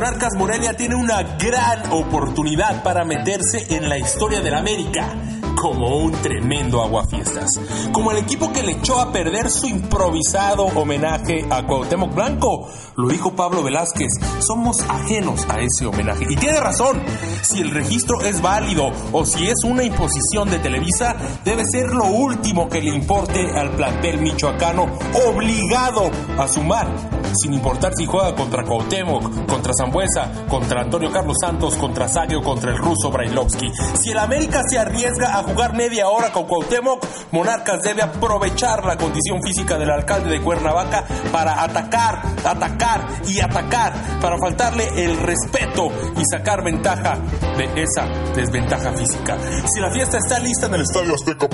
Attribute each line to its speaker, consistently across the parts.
Speaker 1: Monarcas Morelia tiene una gran oportunidad para meterse en la historia de la América como un tremendo aguafiestas. Como el equipo que le echó a perder su improvisado homenaje a Cuauhtémoc Blanco. Lo dijo Pablo Velázquez, somos ajenos a ese homenaje. Y tiene razón, si el registro es válido o si es una imposición de Televisa, debe ser lo último que le importe al plantel michoacano obligado a sumar sin importar si juega contra Cuauhtémoc, contra Zambuesa, contra Antonio Carlos Santos, contra Sagio, contra el ruso Brailovsky. Si el América se arriesga a jugar media hora con Cuauhtémoc, Monarcas debe aprovechar la condición física del alcalde de Cuernavaca para atacar, atacar y atacar, para faltarle el respeto y sacar ventaja de esa desventaja física. Si la fiesta está lista en el Estadio Azteca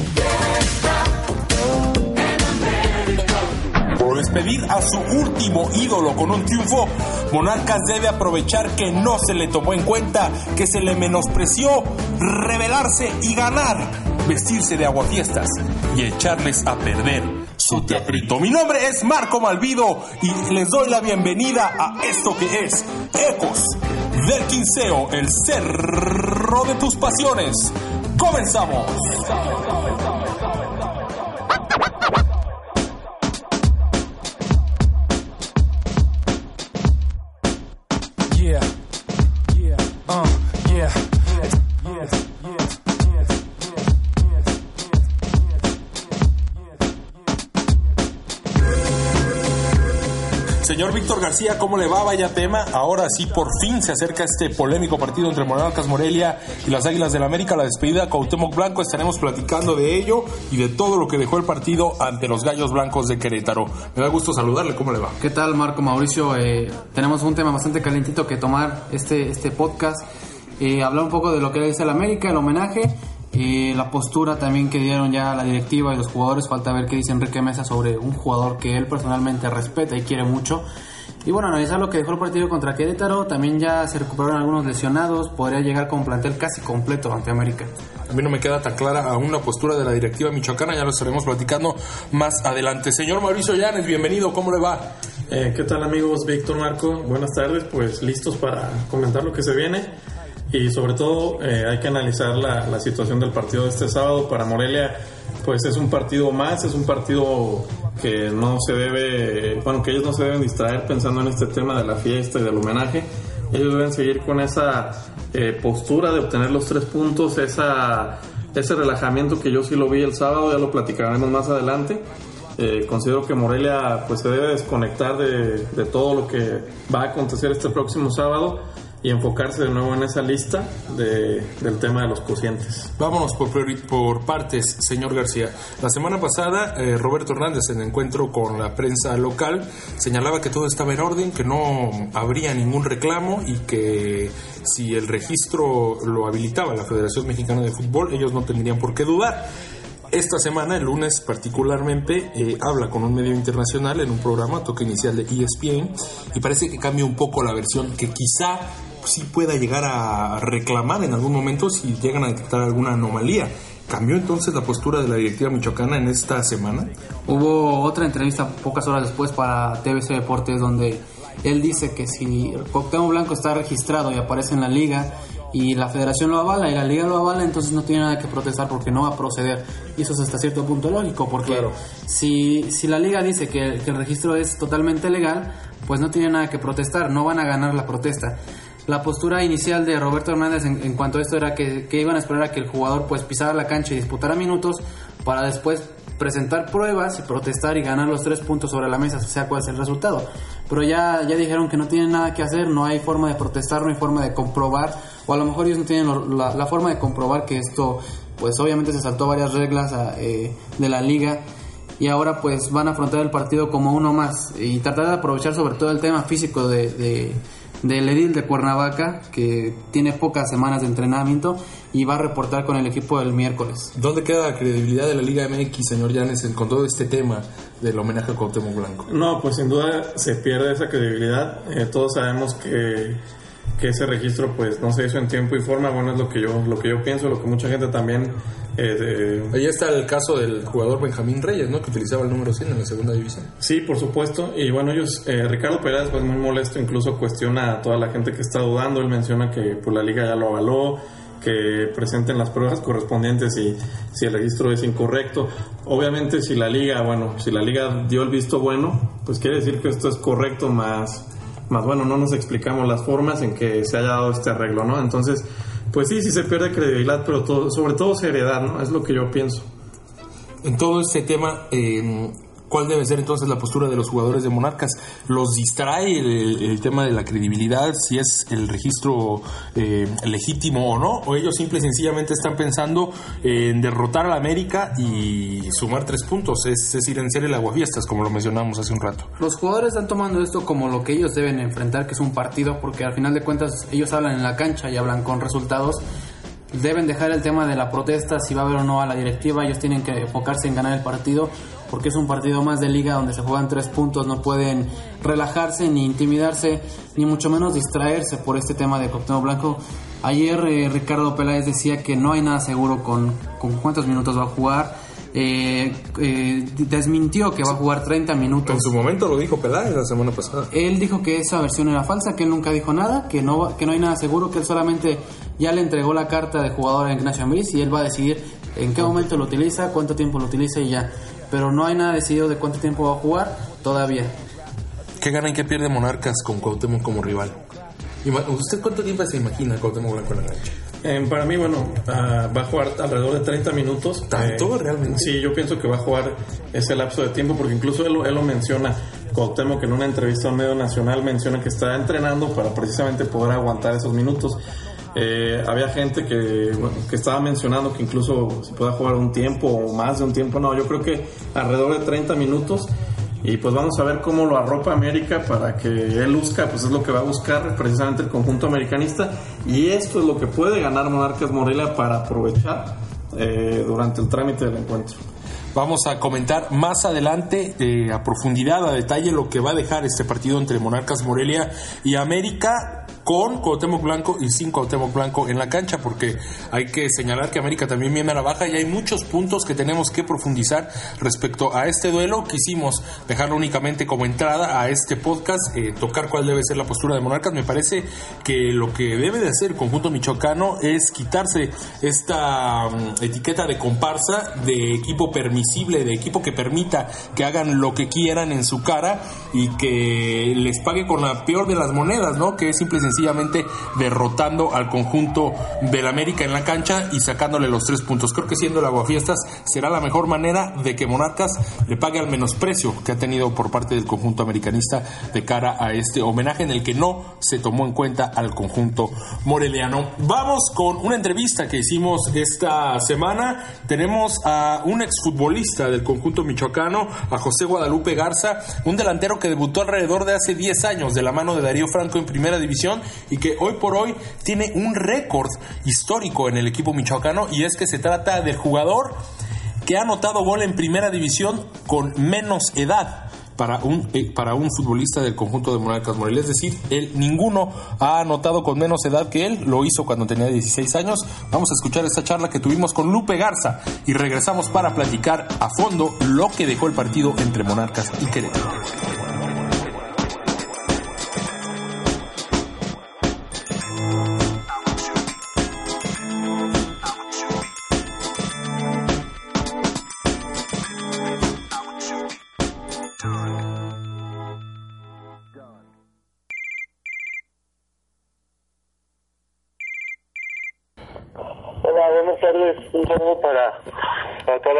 Speaker 1: despedir a su último ídolo con un triunfo, Monarcas debe aprovechar que no se le tomó en cuenta, que se le menospreció, rebelarse y ganar, vestirse de aguafiestas y echarles a perder su teatrito. Mi nombre es Marco Malvido y les doy la bienvenida a esto que es Ecos del Quinceo, el cerro de tus pasiones. ¡Comenzamos! Señor Víctor García, ¿cómo le va? Vaya tema. Ahora sí, por fin se acerca este polémico partido entre Monarcas Morelia y las Águilas del la América. La despedida de Cuauhtémoc Blanco. Estaremos platicando de ello y de todo lo que dejó el partido ante los Gallos Blancos de Querétaro. Me da gusto saludarle. ¿Cómo le va?
Speaker 2: ¿Qué tal, Marco Mauricio? Eh, tenemos un tema bastante calentito que tomar este, este podcast. Eh, hablar un poco de lo que dice el América, el homenaje y la postura también que dieron ya la directiva y los jugadores. Falta ver qué dice Enrique Mesa sobre un jugador que él personalmente respeta y quiere mucho. Y bueno, analizar lo que dejó el partido contra Querétaro. También ya se recuperaron algunos lesionados. Podría llegar con un plantel casi completo ante América.
Speaker 1: A mí no me queda tan clara aún la postura de la directiva michoacana. Ya lo estaremos platicando más adelante. Señor Mauricio Llanes, bienvenido. ¿Cómo le va?
Speaker 3: Eh, ¿Qué tal amigos? Víctor Marco. Buenas tardes. Pues listos para comentar lo que se viene y sobre todo eh, hay que analizar la, la, situación del partido de este sábado. Para Morelia pues es un partido más es un partido que no se debe bueno que ellos no se deben distraer pensando en este tema de la fiesta y del homenaje. Ellos deben seguir con esa eh, postura de obtener los tres puntos esa ese relajamiento que yo sí lo vi el sábado ya lo platicaremos más adelante. Eh, considero que Morelia pues se debe desconectar de, de todo lo que va a acontecer este próximo sábado y enfocarse de nuevo en esa lista de, del tema de los cocientes.
Speaker 1: Vámonos por, por partes, señor García. La semana pasada, eh, Roberto Hernández, en encuentro con la prensa local, señalaba que todo estaba en orden, que no habría ningún reclamo y que si el registro lo habilitaba la Federación Mexicana de Fútbol, ellos no tendrían por qué dudar. Esta semana, el lunes particularmente, eh, habla con un medio internacional en un programa, toque inicial de ESPN, y parece que cambia un poco la versión que quizá sí pueda llegar a reclamar en algún momento si llegan a detectar alguna anomalía. ¿Cambió entonces la postura de la directiva michoacana en esta semana?
Speaker 2: Hubo otra entrevista pocas horas después para TBC Deportes donde él dice que si Cuauhtémoc Blanco está registrado y aparece en la liga y la federación lo avala y la liga lo avala, entonces no tiene nada que protestar porque no va a proceder. Y eso es hasta cierto punto lógico, porque si, si la liga dice que, que el registro es totalmente legal, pues no tiene nada que protestar, no van a ganar la protesta la postura inicial de Roberto Hernández en, cuanto a esto era que, iban a esperar a que el jugador pues pisara la cancha y disputara minutos para después presentar pruebas y protestar y ganar los tres puntos sobre la mesa, sea cual sea el resultado. Pero ya, ya dijeron que no tienen nada que hacer, no hay forma de protestar, no hay forma de comprobar, o a lo mejor ellos no tienen la, forma de comprobar que esto, pues obviamente se saltó varias reglas eh, de la liga y ahora pues van a afrontar el partido como uno más y tratar de aprovechar sobre todo el tema físico de del Edil de Cuernavaca, que tiene pocas semanas de entrenamiento y va a reportar con el equipo el miércoles.
Speaker 1: ¿Dónde queda la credibilidad de la Liga MX, señor Llanes, con todo este tema del homenaje a Cuauhtémoc Blanco?
Speaker 3: No, pues sin duda se pierde esa credibilidad. Eh, todos sabemos que, que ese registro pues no se hizo en tiempo y forma. Bueno, es lo que yo, lo que yo pienso, lo que mucha gente también Eh,
Speaker 1: Ahí está el caso del jugador Benjamín Reyes, ¿no? Que utilizaba el número 100 en la segunda división.
Speaker 3: Sí, por supuesto. Y bueno, ellos, eh, Ricardo Pérez, pues muy molesto, incluso cuestiona a toda la gente que está dudando. Él menciona que pues, la liga ya lo avaló, que presenten las pruebas correspondientes y si el registro es incorrecto. Obviamente, si la liga, bueno, si la liga dio el visto bueno, pues quiere decir que esto es correcto, más, más bueno, no nos explicamos las formas en que se haya dado este arreglo, ¿no? Entonces pues sí, sí se pierde credibilidad, pero todo, sobre todo seriedad, ¿no? Es lo que yo pienso.
Speaker 1: En todo este tema, eh, ¿cuál debe ser entonces la postura de los jugadores de Monarcas? ¿Los distrae el, tema de la credibilidad, si es el registro eh, legítimo o no? ¿O ellos simple y sencillamente están pensando en derrotar a América y sumar tres puntos? Es en ser el aguafiestas, como lo mencionamos hace un rato.
Speaker 2: Los jugadores están tomando esto como lo que ellos deben enfrentar, que es un partido, porque al final de cuentas ellos hablan en la cancha y hablan con resultados. Deben dejar el tema de la protesta, si va a haber o no a la directiva, ellos tienen que enfocarse en ganar el partido, porque es un partido más de liga donde se juegan tres puntos, no pueden relajarse ni intimidarse, ni mucho menos distraerse por este tema de Cocteau Blanco. Ayer eh, Ricardo Peláez decía que no hay nada seguro con, con cuántos minutos va a jugar. Eh, eh, desmintió que va a jugar 30 minutos.
Speaker 1: En su momento lo dijo Peláez la semana pasada.
Speaker 2: Él dijo que esa versión era falsa, que él nunca dijo nada, que no, que no hay nada seguro, que él solamente ya le entregó la carta de jugador a Ignacio Ambriz y él va a decidir en qué momento lo utiliza, cuánto tiempo lo utiliza y ya. Pero no hay nada decidido de cuánto tiempo va a jugar todavía.
Speaker 1: ¿Qué gana y qué pierde Monarcas con Cuauhtémoc como rival? ¿Usted cuánto tiempo se imagina Cuauhtémoc Blanco en la cancha?
Speaker 3: Eh, para mí, bueno, ah, va a jugar alrededor de 30 minutos.
Speaker 1: ¿Tanto, realmente?
Speaker 3: Sí, yo pienso que va a jugar ese lapso de tiempo porque incluso él, lo- él lo menciona, Cuauhtémoc en una entrevista a un medio nacional menciona que está entrenando para precisamente poder aguantar esos minutos. Eh, había gente que, que estaba mencionando que incluso se pueda jugar un tiempo o más de un tiempo. No, yo creo que alrededor de 30 minutos. Y pues vamos a ver cómo lo arropa América para que él luzca, pues es lo que va a buscar precisamente el conjunto americanista. Y esto es lo que puede ganar Monarcas Morelia para aprovechar eh, durante el trámite del encuentro.
Speaker 1: Vamos a comentar más adelante eh, a profundidad, a detalle, lo que va a dejar este partido entre Monarcas Morelia y América con Cuauhtémoc Blanco y sin Cuauhtémoc Blanco en la cancha, porque hay que señalar que América también viene a la baja y hay muchos puntos que tenemos que profundizar respecto a este duelo. Quisimos dejarlo únicamente como entrada a este podcast, eh, tocar cuál debe ser la postura de Monarcas. Me parece que lo que debe de hacer el conjunto michoacano es quitarse esta mm, etiqueta de comparsa, de equipo permisible, de equipo que permita que hagan lo que quieran en su cara y que les pague con la peor de las monedas, ¿no? Que es simple sencillamente derrotando al conjunto del América en la cancha y sacándole los tres puntos. Creo que siendo el Aguafiestas será la mejor manera de que Monarcas le pague al menosprecio que ha tenido por parte del conjunto americanista de cara a este homenaje en el que no se tomó en cuenta al conjunto moreliano. Vamos con una entrevista que hicimos esta semana. Tenemos a un exfutbolista del conjunto michoacano, a José Guadalupe Garza, un delantero que debutó alrededor de hace 10 años de la mano de Darío Franco en primera división y que hoy por hoy tiene un récord histórico en el equipo michoacano y es que se trata del jugador que ha anotado gol en primera división con menos edad para un, eh, para un futbolista del conjunto de Monarcas Morelia. Es decir, él, ninguno ha anotado con menos edad que él. Lo hizo cuando tenía 16 años. Vamos a escuchar esta charla que tuvimos con Lupe Garza y regresamos para platicar a fondo lo que dejó el partido entre Monarcas y Querétaro.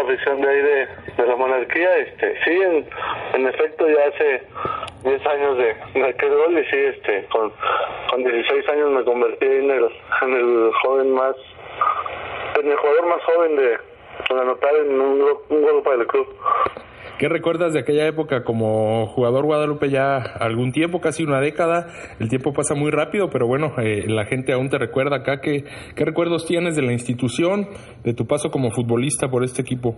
Speaker 4: Afición de ahí de, de la monarquía. Este, sí, en, en efecto, ya hace 10 años de, de aquel gol y sí, este, con, con 16 años me convertí en el, en el joven más, en el jugador más joven de, anotar en un, un gol para el club.
Speaker 1: ¿Qué recuerdas de aquella época como jugador Guadalupe ya algún tiempo, casi una década? El tiempo pasa muy rápido, pero bueno, eh, la gente aún te recuerda acá. ¿Qué, ¿Qué recuerdos tienes de la institución, de tu paso como futbolista por este equipo?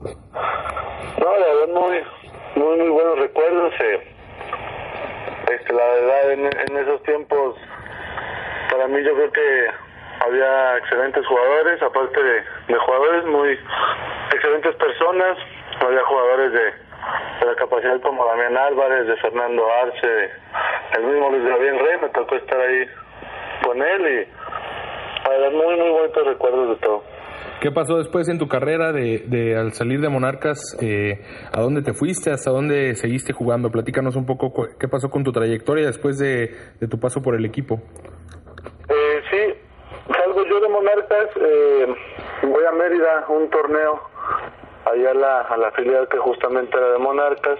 Speaker 4: No, la verdad, muy, muy, muy buenos recuerdos. eh. Este, la verdad, en, esos tiempos, para mí yo creo que había excelentes jugadores, aparte de jugadores, muy excelentes personas, había jugadores de, de la capacidad como Damián Álvarez, de Fernando Arce, el mismo Luis Gabriel Rey, me tocó estar ahí con él y para muy, muy bonitos recuerdos de todo.
Speaker 1: ¿Qué pasó después en tu carrera de, de al salir de Monarcas? Eh, ¿A dónde te fuiste? ¿Hasta dónde seguiste jugando? Platícanos un poco qué pasó con tu trayectoria después de, de tu paso por el equipo.
Speaker 4: Eh, sí, salgo yo de Monarcas, eh, voy a Mérida, un torneo, allá a la, a la filial que justamente era de Monarcas.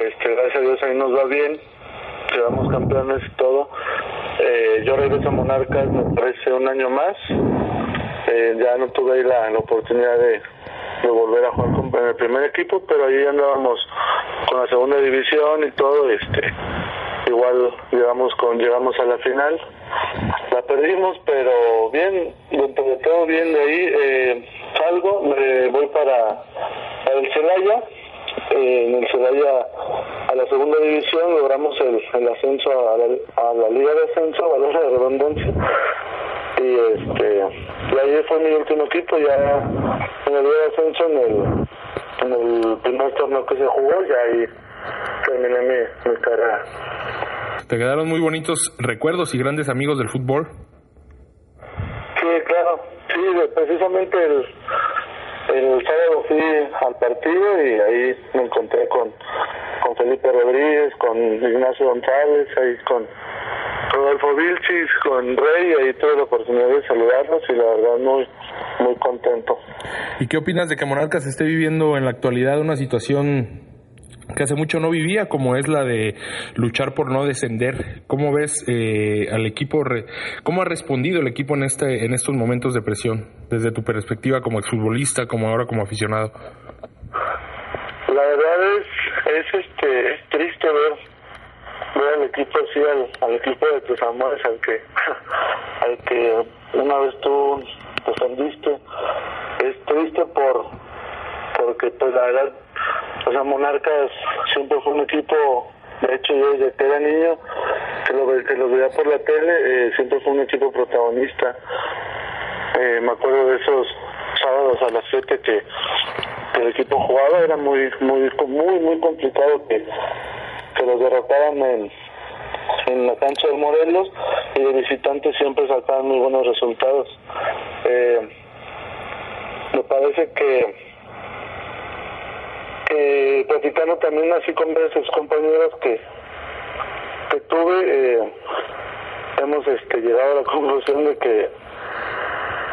Speaker 4: Este, gracias a Dios ahí nos va bien, quedamos campeones y todo. Eh, yo regreso a Monarcas, me parece un año más. Eh, ya no tuve ahí la, la oportunidad de, de volver a jugar con, en el primer equipo, pero ahí andábamos con la segunda división y todo. Este, igual llegamos con llegamos a la final la perdimos pero bien dentro de todo bien de ahí eh, salgo me voy para, el Celaya eh, en el Celaya a la segunda división logramos el, el ascenso a la, liga de ascenso valor de redundancia y este y ahí fue mi último equipo ya en el liga de ascenso en el en el primer torneo que se jugó y ahí terminé mi, mi carrera
Speaker 1: Te quedaron muy bonitos recuerdos y grandes amigos del fútbol.
Speaker 4: Sí, claro. Sí, precisamente el, el sábado fui al partido y ahí me encontré con, con Felipe Rodríguez, con Ignacio González, ahí con Rodolfo Vilchis, con Rey, ahí tuve la oportunidad de saludarlos y la verdad muy, muy contento.
Speaker 1: ¿Y qué opinas de que Monarcas esté viviendo en la actualidad una situación que hace mucho no vivía, como es la de luchar por no descender? ¿Cómo ves eh, al equipo? ¿Cómo ha respondido el equipo en este en estos momentos de presión, desde tu perspectiva como exfutbolista, como ahora como aficionado?
Speaker 4: La verdad es, es este, es triste ver, ver al equipo así, al, al equipo de tus amores, al que, al que una vez tú defendiste. Es triste por, porque pues la verdad, o sea, Monarcas siempre fue un equipo, de hecho yo desde que era niño, que lo, que lo veía por la tele, eh, siempre fue un equipo protagonista. Eh, me acuerdo de esos sábados a las 7 que, que el equipo jugaba, era muy, muy, muy, muy complicado que, que los derrotaran en, en la cancha de Morelos y de visitantes siempre sacaban muy buenos resultados. Eh, me parece que que platicando también así con varios compañeros que que tuve eh, hemos este llegado a la conclusión de que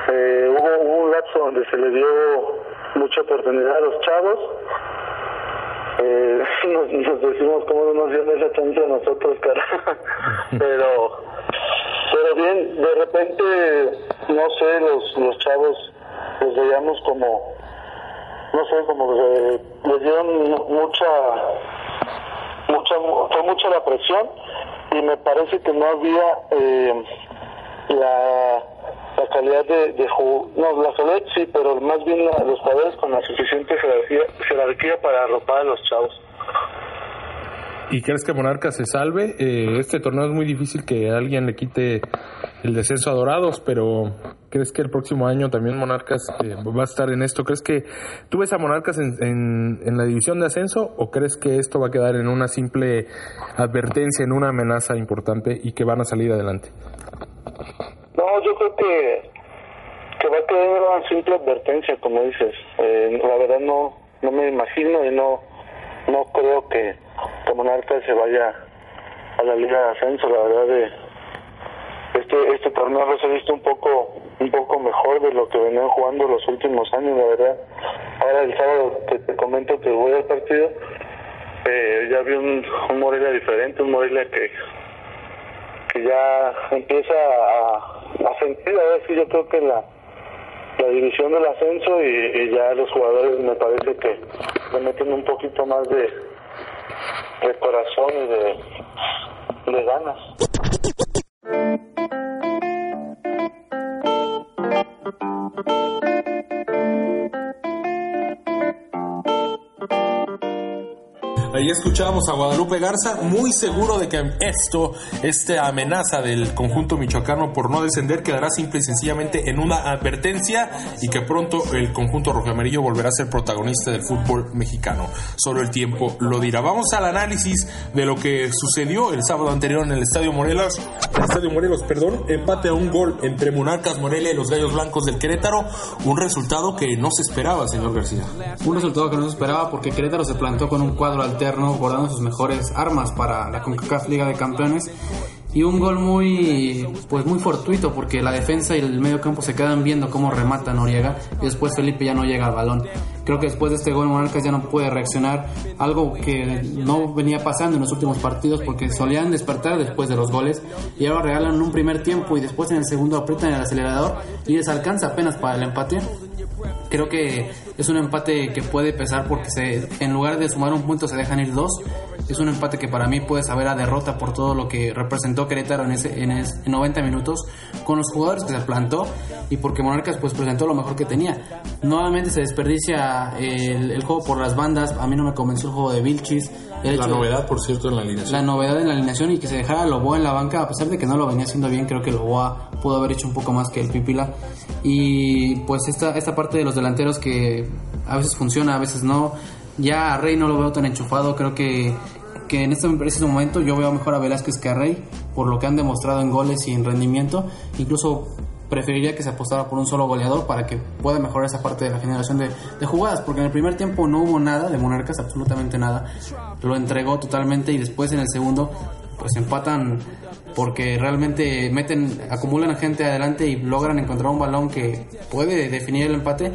Speaker 4: eh, hubo, hubo un lapso donde se le dio mucha oportunidad a los chavos. Eh, nos, nos decimos cómo no nos dieron esa chance a nosotros cara. Pero pero bien de repente no sé los los chavos los veíamos como no sé como que les dieron mu- mucha mucha fue mucha la presión y me parece que no había eh, la, la calidad de, de no la calidad sí pero más bien la- los jugadores con la suficiente jerarquía, jerarquía para arropar a los chavos
Speaker 1: ¿Y crees que Monarcas se salve? Eh, este torneo es muy difícil que alguien le quite el descenso a Dorados, pero ¿crees que el próximo año también Monarcas eh, va a estar en esto? ¿Crees que tú ves a Monarcas en, en, la división de ascenso o crees que esto va a quedar en una simple advertencia, en una amenaza importante y que van a salir adelante?
Speaker 4: No, yo creo que, que va a quedar una simple advertencia, como dices. Eh, la verdad no no me imagino y no no creo que, que Monarcas se vaya a la Liga de Ascenso. La verdad, de este este torneo los he visto un poco un poco mejor de lo que venían jugando los últimos años, la verdad. Ahora el sábado que te comento que voy al partido, eh, ya vi un, un Morelia diferente, un Morelia que que ya empieza a, a sentir, ahora sí yo creo que la, la división del ascenso y, y ya los jugadores me parece que le meten un poquito más de, de corazón y de, de ganas.
Speaker 5: Thank you.
Speaker 1: Ahí escuchábamos a Guadalupe Garza, muy seguro de que esto, esta amenaza del conjunto michoacano por no descender, quedará simple y sencillamente en una advertencia y que pronto el conjunto amarillo volverá a ser protagonista del fútbol mexicano. Solo el tiempo lo dirá. Vamos al análisis de lo que sucedió el sábado anterior en el Estadio Morelos. El Estadio Morelos, perdón, empate a un gol entre Monarcas Morelia y los Gallos Blancos del Querétaro. Un resultado que no se esperaba, señor García.
Speaker 2: Un resultado que no se esperaba porque Querétaro se plantó con un cuadro alterno, guardando sus mejores armas para la CONCACAF Liga de Campeones y un gol muy pues muy fortuito porque la defensa y el medio campo se quedan viendo cómo remata Noriega y después Felipe ya no llega al balón. Creo que después de este gol Monarcas ya no puede reaccionar, algo que no venía pasando en los últimos partidos porque solían despertar después de los goles y ahora regalan un primer tiempo y después en el segundo aprietan el acelerador y les alcanza apenas para el empate. Creo que es un empate que puede pesar porque se, en lugar de sumar un punto se dejan ir dos. Es un empate que para mí puede saber a derrota por todo lo que representó Querétaro en, ese, en, 90 minutos con los jugadores que se plantó y porque Monarcas pues presentó lo mejor que tenía. Nuevamente se desperdicia el, el juego por las bandas. A mí no me convenció el juego de Vilchis
Speaker 1: la novedad, por cierto, en la alineación.
Speaker 2: La novedad en la alineación y que se dejara Loboa en la banca, a pesar de que no lo venía haciendo bien, creo que Loboa pudo haber hecho un poco más que el Pipila. Y pues esta, esta parte de los delanteros que a veces funciona, a veces no. Ya a Rey no lo veo tan enchufado, creo que, que en este, este momento yo veo mejor a Velázquez que a Rey, por lo que han demostrado en goles y en rendimiento. Incluso preferiría que se apostara por un solo goleador para que pueda mejorar esa parte de la generación de, jugadas, porque en el primer tiempo no hubo nada de Monarcas, absolutamente nada. Lo entregó totalmente y después en el segundo pues empatan porque realmente meten, acumulan gente adelante y logran encontrar un balón que puede definir el empate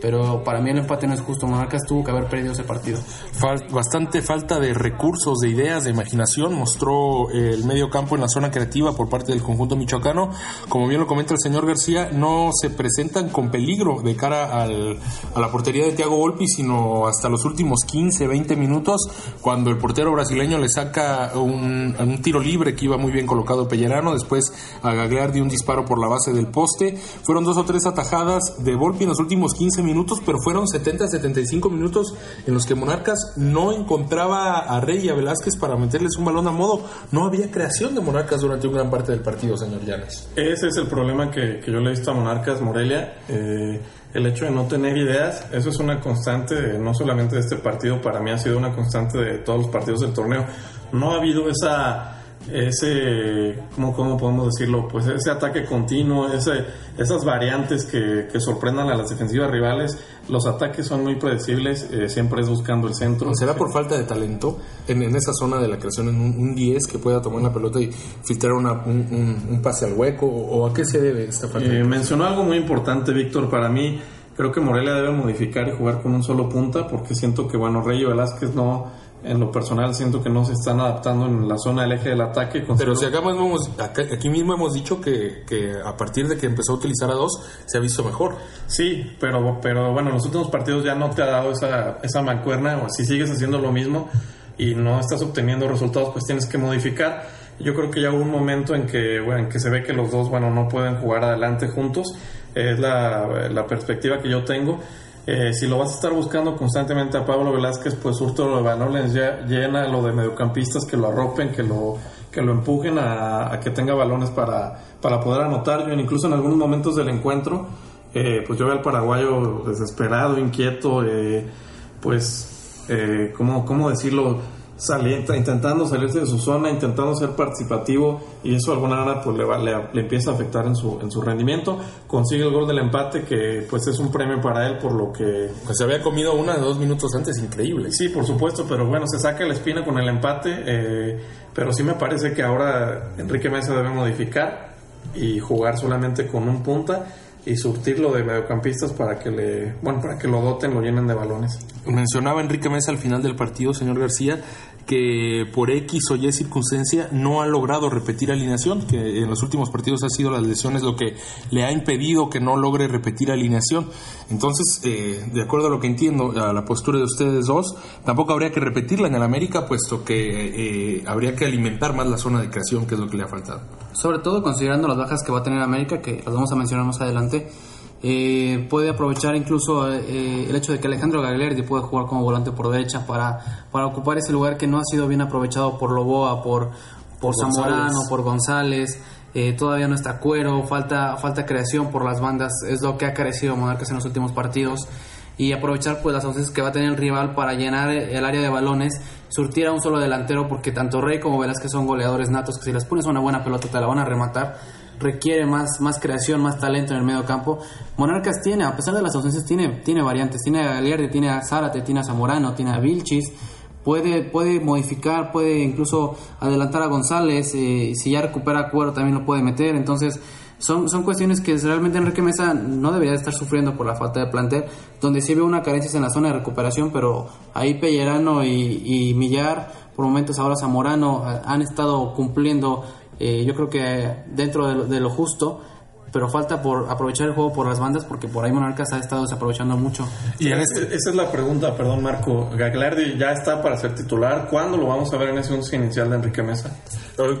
Speaker 2: pero para mí el empate no es justo. Monarcas tuvo que haber perdido ese partido.
Speaker 1: bastante falta de recursos, de ideas, de imaginación mostró el medio campo en la zona creativa por parte del conjunto michoacano. Como bien lo comenta el señor García, no se presentan con peligro de cara al, a la portería de Thiago Volpi, sino hasta los últimos 15, 20 minutos, cuando el portero brasileño le saca un, un tiro libre que iba muy bien colocado Pellerano, después a Gagliardi un disparo por la base del poste. Fueron dos o tres atajadas de Volpi en los últimos 15 minutos minutos, pero fueron 70, 75 minutos en los que Monarcas no encontraba a Rey y a Velázquez para meterles un balón a modo. No había creación de Monarcas durante una gran parte del partido, señor Llanes.
Speaker 3: Ese es el problema que, yo le he visto a Monarcas Morelia. Eh, el hecho de no tener ideas, eso es una constante, no solamente de este partido, para mí ha sido una constante de todos los partidos del torneo. No ha habido esa ese, ¿cómo, ¿cómo, podemos decirlo? Pues ese ataque continuo, ese, esas variantes que, que, sorprendan a las defensivas rivales. Los ataques son muy predecibles, eh, siempre es buscando el centro.
Speaker 1: ¿Será por falta de talento en, en esa zona de la creación, en un, 10 que pueda tomar la pelota y filtrar una, un, un, pase al hueco? ¿O, a qué se debe esta falta?
Speaker 3: Eh, mencionó algo muy importante, Víctor, para mí. Creo que Morelia debe modificar y jugar con un solo punta porque siento que, bueno, Rey y Velázquez no en lo personal siento que no se están adaptando en la zona del eje del ataque.
Speaker 1: Pero si acá mismo hemos, aquí mismo hemos dicho que, que, a partir de que empezó a utilizar a dos se ha visto mejor.
Speaker 3: Sí, pero, pero bueno, en los últimos partidos ya no te ha dado esa, esa mancuerna o si sigues haciendo lo mismo y no estás obteniendo resultados, pues tienes que modificar. Yo creo que ya hubo un momento en que, bueno, en que se ve que los dos, bueno, no pueden jugar adelante juntos. Es la, la perspectiva que yo tengo eh, si lo vas a estar buscando constantemente a Pablo Velázquez, pues surto de balones ya llena lo de mediocampistas que lo arropen, que lo, que lo empujen a, que tenga balones para, para poder anotar. Yo incluso en algunos momentos del encuentro, eh, pues yo veo al paraguayo desesperado, inquieto, eh, pues, eh, ¿cómo, ¿cómo decirlo? Saliendo, intentando salirse de su zona, intentando ser participativo y eso alguna manera pues le, le, empieza a afectar en su, en su rendimiento. Consigue el gol del empate que pues es un premio para él por lo que...
Speaker 1: Pues se había comido una de dos minutos antes, increíble.
Speaker 3: Sí, por supuesto, pero bueno, se saca la espina con el empate, eh, pero sí me parece que ahora Enrique Mesa debe modificar y jugar solamente con un punta y surtirlo de mediocampistas para que le, bueno, para que lo doten, lo llenen de balones.
Speaker 1: Mencionaba Enrique Mesa al final del partido, señor García, que por X o Y circunstancia no ha logrado repetir alineación, que en los últimos partidos ha sido las lesiones lo que le ha impedido que no logre repetir alineación. Entonces, eh, de acuerdo a lo que entiendo, a la postura de ustedes dos, tampoco habría que repetirla en el América, puesto que eh, habría que alimentar más la zona de creación, que es lo que le ha faltado.
Speaker 2: Sobre todo considerando las bajas que va a tener América, que las vamos a mencionar más adelante Eh, puede aprovechar incluso eh, el hecho de que Alejandro Gagliardi puede jugar como volante por derecha para, para ocupar ese lugar que no ha sido bien aprovechado por Loboa, por, por Zamorano, por González. Eh, todavía no está cuero, falta, falta creación por las bandas, es lo que ha carecido Monarcas en los últimos partidos. Y aprovechar pues las ausencias que va a tener el rival para llenar el área de balones, surtir a un solo delantero, porque tanto Rey como Velázquez son goleadores natos, que si les pones una buena pelota te la van a rematar requiere más, más creación, más talento en el medio campo. Monarcas tiene, a pesar de las ausencias, tiene, tiene variantes. Tiene a Galiardi, tiene a Zárate, tiene a Zamorano, tiene a Vilchis. Puede, puede modificar, puede incluso adelantar a González. Eh, si ya recupera cuero, también lo puede meter. Entonces, son, son cuestiones que realmente Enrique Mesa no debería estar sufriendo por la falta de plantel, donde sí veo una carencia en la zona de recuperación, pero ahí Pellerano y, y Millar, por momentos ahora Zamorano, eh, han estado cumpliendo eh, yo creo que dentro de lo, justo, pero falta por aprovechar el juego por las bandas porque por ahí Monarcas ha estado desaprovechando mucho.
Speaker 3: Y este, esa es la pregunta, perdón Marco. Gaglardi ya está para ser titular. ¿Cuándo lo vamos a ver en ese once inicial de Enrique Mesa?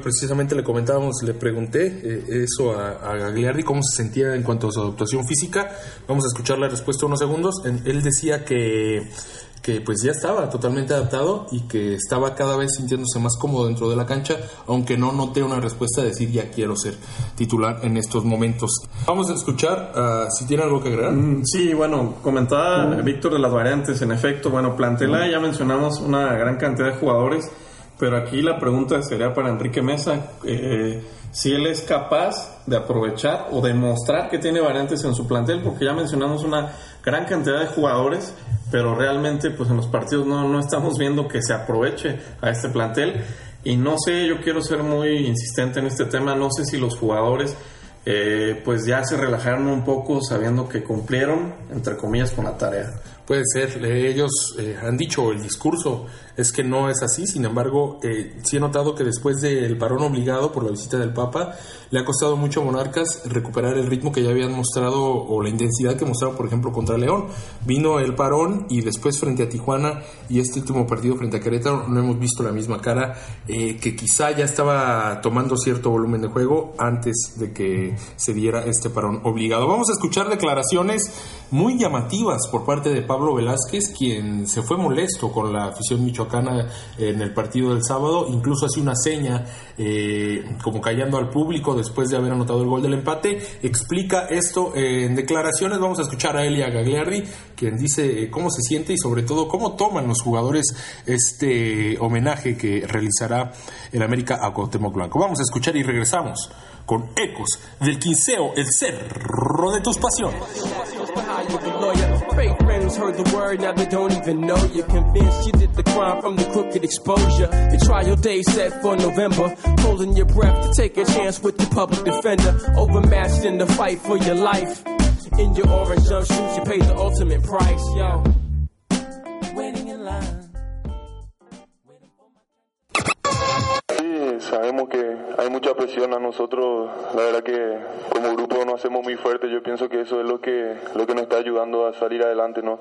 Speaker 1: precisamente le comentábamos, le pregunté eh, eso a, a, Gagliardi, cómo se sentía en cuanto a su adaptación física. Vamos a escuchar la respuesta unos segundos. él decía que que pues ya estaba totalmente adaptado y que estaba cada vez sintiéndose más cómodo dentro de la cancha, aunque no noté una respuesta de decir ya quiero ser titular en estos momentos. Vamos a escuchar uh, si tiene algo que agregar.
Speaker 3: Mm, sí, bueno, comentaba Víctor de las variantes, en efecto, bueno, plantela ya mencionamos una gran cantidad de jugadores, pero aquí la pregunta sería para Enrique Mesa. Eh, si él es capaz de aprovechar o demostrar que tiene variantes en su plantel, porque ya mencionamos una gran cantidad de jugadores, pero realmente pues en los partidos no, no estamos viendo que se aproveche a este plantel. Y no sé, yo quiero ser muy insistente en este tema, no sé si los jugadores eh, pues ya se relajaron un poco sabiendo que cumplieron, entre comillas, con la tarea.
Speaker 1: Puede ser, ellos eh, han dicho, el discurso es que no es así, sin embargo, eh, sí he notado que después del parón obligado por la visita del Papa, le ha costado mucho a Monarcas recuperar el ritmo que ya habían mostrado o la intensidad que mostraron, por ejemplo, contra León. Vino el parón y después frente a Tijuana y este último partido frente a Querétaro no hemos visto la misma cara eh, que quizá ya estaba tomando cierto volumen de juego antes de que se diera este parón obligado. Vamos a escuchar declaraciones muy llamativas por parte de Pablo Velázquez, quien se fue molesto con la afición michoacana en el partido del sábado, incluso hace una seña eh, como callando al público después de haber anotado el gol del empate, explica esto en declaraciones, vamos a escuchar a Elia Gagliardi, quien dice eh, cómo se siente y sobre todo cómo toman los jugadores este homenaje que realizará el América a Cuauhtémoc Blanco. Vamos a escuchar y regresamos con ecos del quinceo, el cerro de tus pasiones. Fake friends heard the word, now they don't even know you're convinced you did the crime from the crooked exposure. The trial day set for November, holding your breath to take a chance with the public defender. Overmatched in the fight for your life. In your orange jumpsuit, you paid the ultimate price, yo. Waiting in line.
Speaker 6: Sabemos que hay mucha presión a nosotros, la verdad que como grupo no hacemos muy fuerte, yo pienso que eso es lo que, lo que nos está ayudando a salir adelante, ¿no?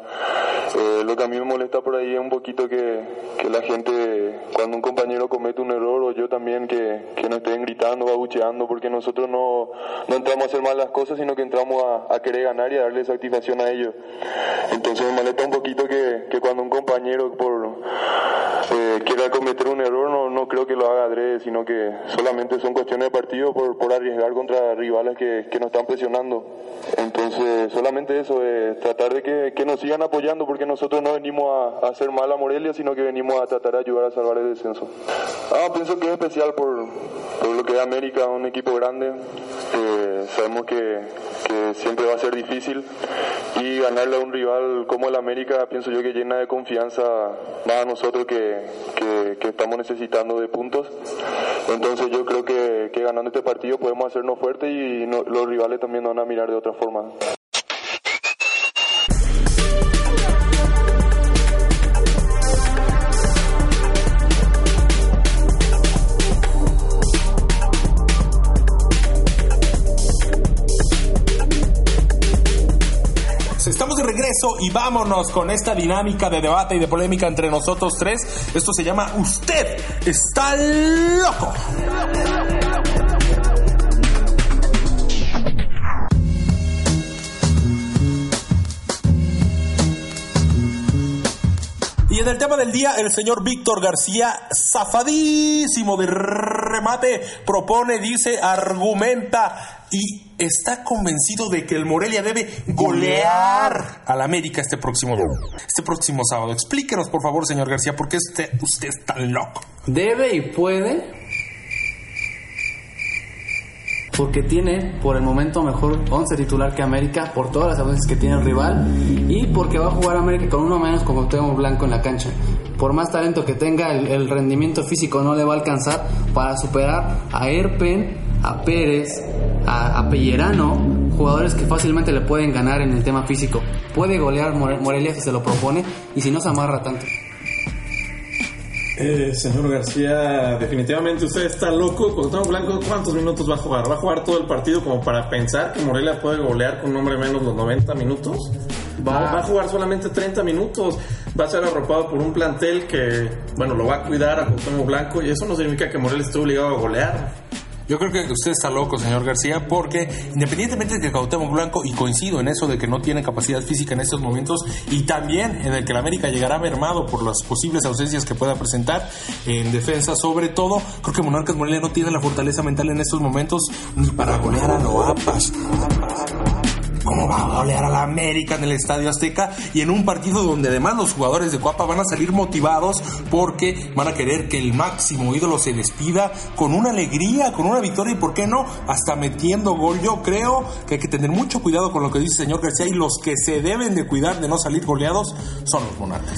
Speaker 6: Eh, lo que a mí me molesta por ahí es un poquito que, que, la gente, cuando un compañero comete un error o yo también, que, que nos estén gritando, babucheando, porque nosotros no, no entramos a hacer mal las cosas, sino que entramos a, querer ganar y a darle satisfacción a ellos. Entonces me molesta un poquito que, que cuando un compañero por eh, quiera cometer un error, no, no creo que lo haga adrede, sino que solamente son cuestiones de partido por, por arriesgar contra rivales que, que nos están presionando. Entonces, solamente eso, es tratar de que, que, nos sigan apoyando, porque nosotros no venimos a, hacer mal a Morelia, sino que venimos a tratar de ayudar a salvar el descenso. Ah, pienso que es especial por, por lo que es América, un equipo grande. Eh, sabemos que, siempre va a ser difícil y ganarle a un rival como el América, pienso yo que llena de confianza más a nosotros que, que, estamos necesitando de puntos. Entonces yo creo que ganando este partido podemos hacernos fuertes y los rivales también nos van a mirar de otra forma.
Speaker 1: y vámonos con esta dinámica de debate y de polémica entre nosotros tres. Esto se llama Usted está loco. Y en el tema del día, el señor Víctor García, zafadísimo de remate, propone, dice, argumenta y está convencido de que el Morelia debe golear al América este próximo este próximo sábado. Explíquenos, por favor, señor García, por qué usted, usted es tan loco.
Speaker 2: Debe y puede porque tiene por el momento mejor 11 titular que América por todas las ausencias que tiene el rival y porque va a jugar América con uno menos como tengo Blanco en la cancha. Por más talento que tenga, el, rendimiento físico no le va a alcanzar para superar a Erpen, a Pérez, a, a, Pellerano, jugadores que fácilmente le pueden ganar en el tema físico. Puede golear Morelia si se lo propone y si no se amarra tanto.
Speaker 3: Eh, señor García, definitivamente usted está loco. Cuauhtémoc Blanco, ¿cuántos minutos va a jugar? ¿Va a jugar todo el partido como para pensar que Morelia puede golear con un hombre menos los 90 minutos? Va. va a jugar solamente 30 minutos. Va a ser arropado por un plantel que, bueno, lo va a cuidar a Cuauhtémoc Blanco y eso no significa que Morelia esté obligado a golear.
Speaker 1: Yo creo que usted está loco, señor García, porque independientemente de que Cautemo Blanco, y coincido en eso de que no tiene capacidad física en estos momentos, y también en el que el América llegará mermado por las posibles ausencias que pueda presentar en defensa, sobre todo, creo que Monarcas Morelia no tiene la fortaleza mental en estos momentos ni para golear a Loapas. ¿Cómo va a golear a la América en el Estadio Azteca? Y en un partido donde además los jugadores de Cuapa van a salir motivados porque van a querer que el máximo ídolo se despida con una alegría, con una victoria y, ¿por qué no? Hasta metiendo gol. Yo creo que hay que tener mucho cuidado con lo que dice el señor García y los que se deben de cuidar de no salir goleados son los monarcas.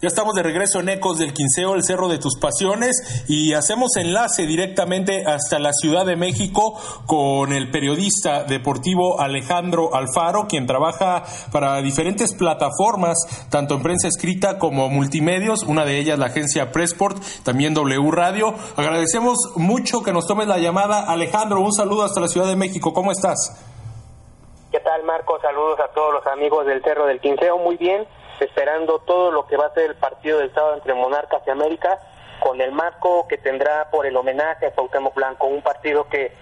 Speaker 1: Ya estamos de regreso en Ecos del Quinceo, el Cerro de tus Pasiones, y hacemos enlace directamente hasta la Ciudad de México con el periodista deportivo Alejandro Alfaro, quien trabaja para diferentes plataformas, tanto en prensa escrita como multimedios, una de ellas la agencia Pressport, también W Radio. Agradecemos mucho que nos tomes la llamada. Alejandro, un saludo hasta la Ciudad de México. ¿Cómo estás?
Speaker 7: ¿Qué tal, Marco? Saludos a todos los amigos del Cerro del Quinceo. Muy bien esperando todo lo que va a ser el partido del sábado entre Monarcas y América, con el marco que tendrá por el homenaje a Cuauhtémoc Blanco, un partido que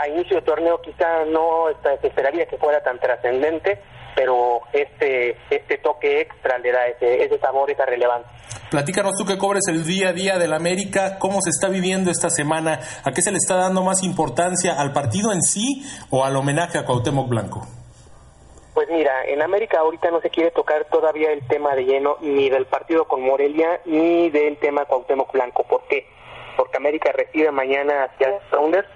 Speaker 7: a inicio de torneo quizá no se esperaría que fuera tan trascendente, pero este este toque extra le da ese, ese sabor, esa relevancia.
Speaker 1: Platícanos tú que cobres el día a día del América, cómo se está viviendo esta semana, a qué se le está dando más importancia, al partido en sí o al homenaje a Cuauhtémoc Blanco.
Speaker 7: Pues mira, en América ahorita no se quiere tocar todavía el tema de lleno ni del partido con Morelia ni del tema Cuauhtémoc Blanco. ¿Por qué? Porque América recibe mañana hacia Sounders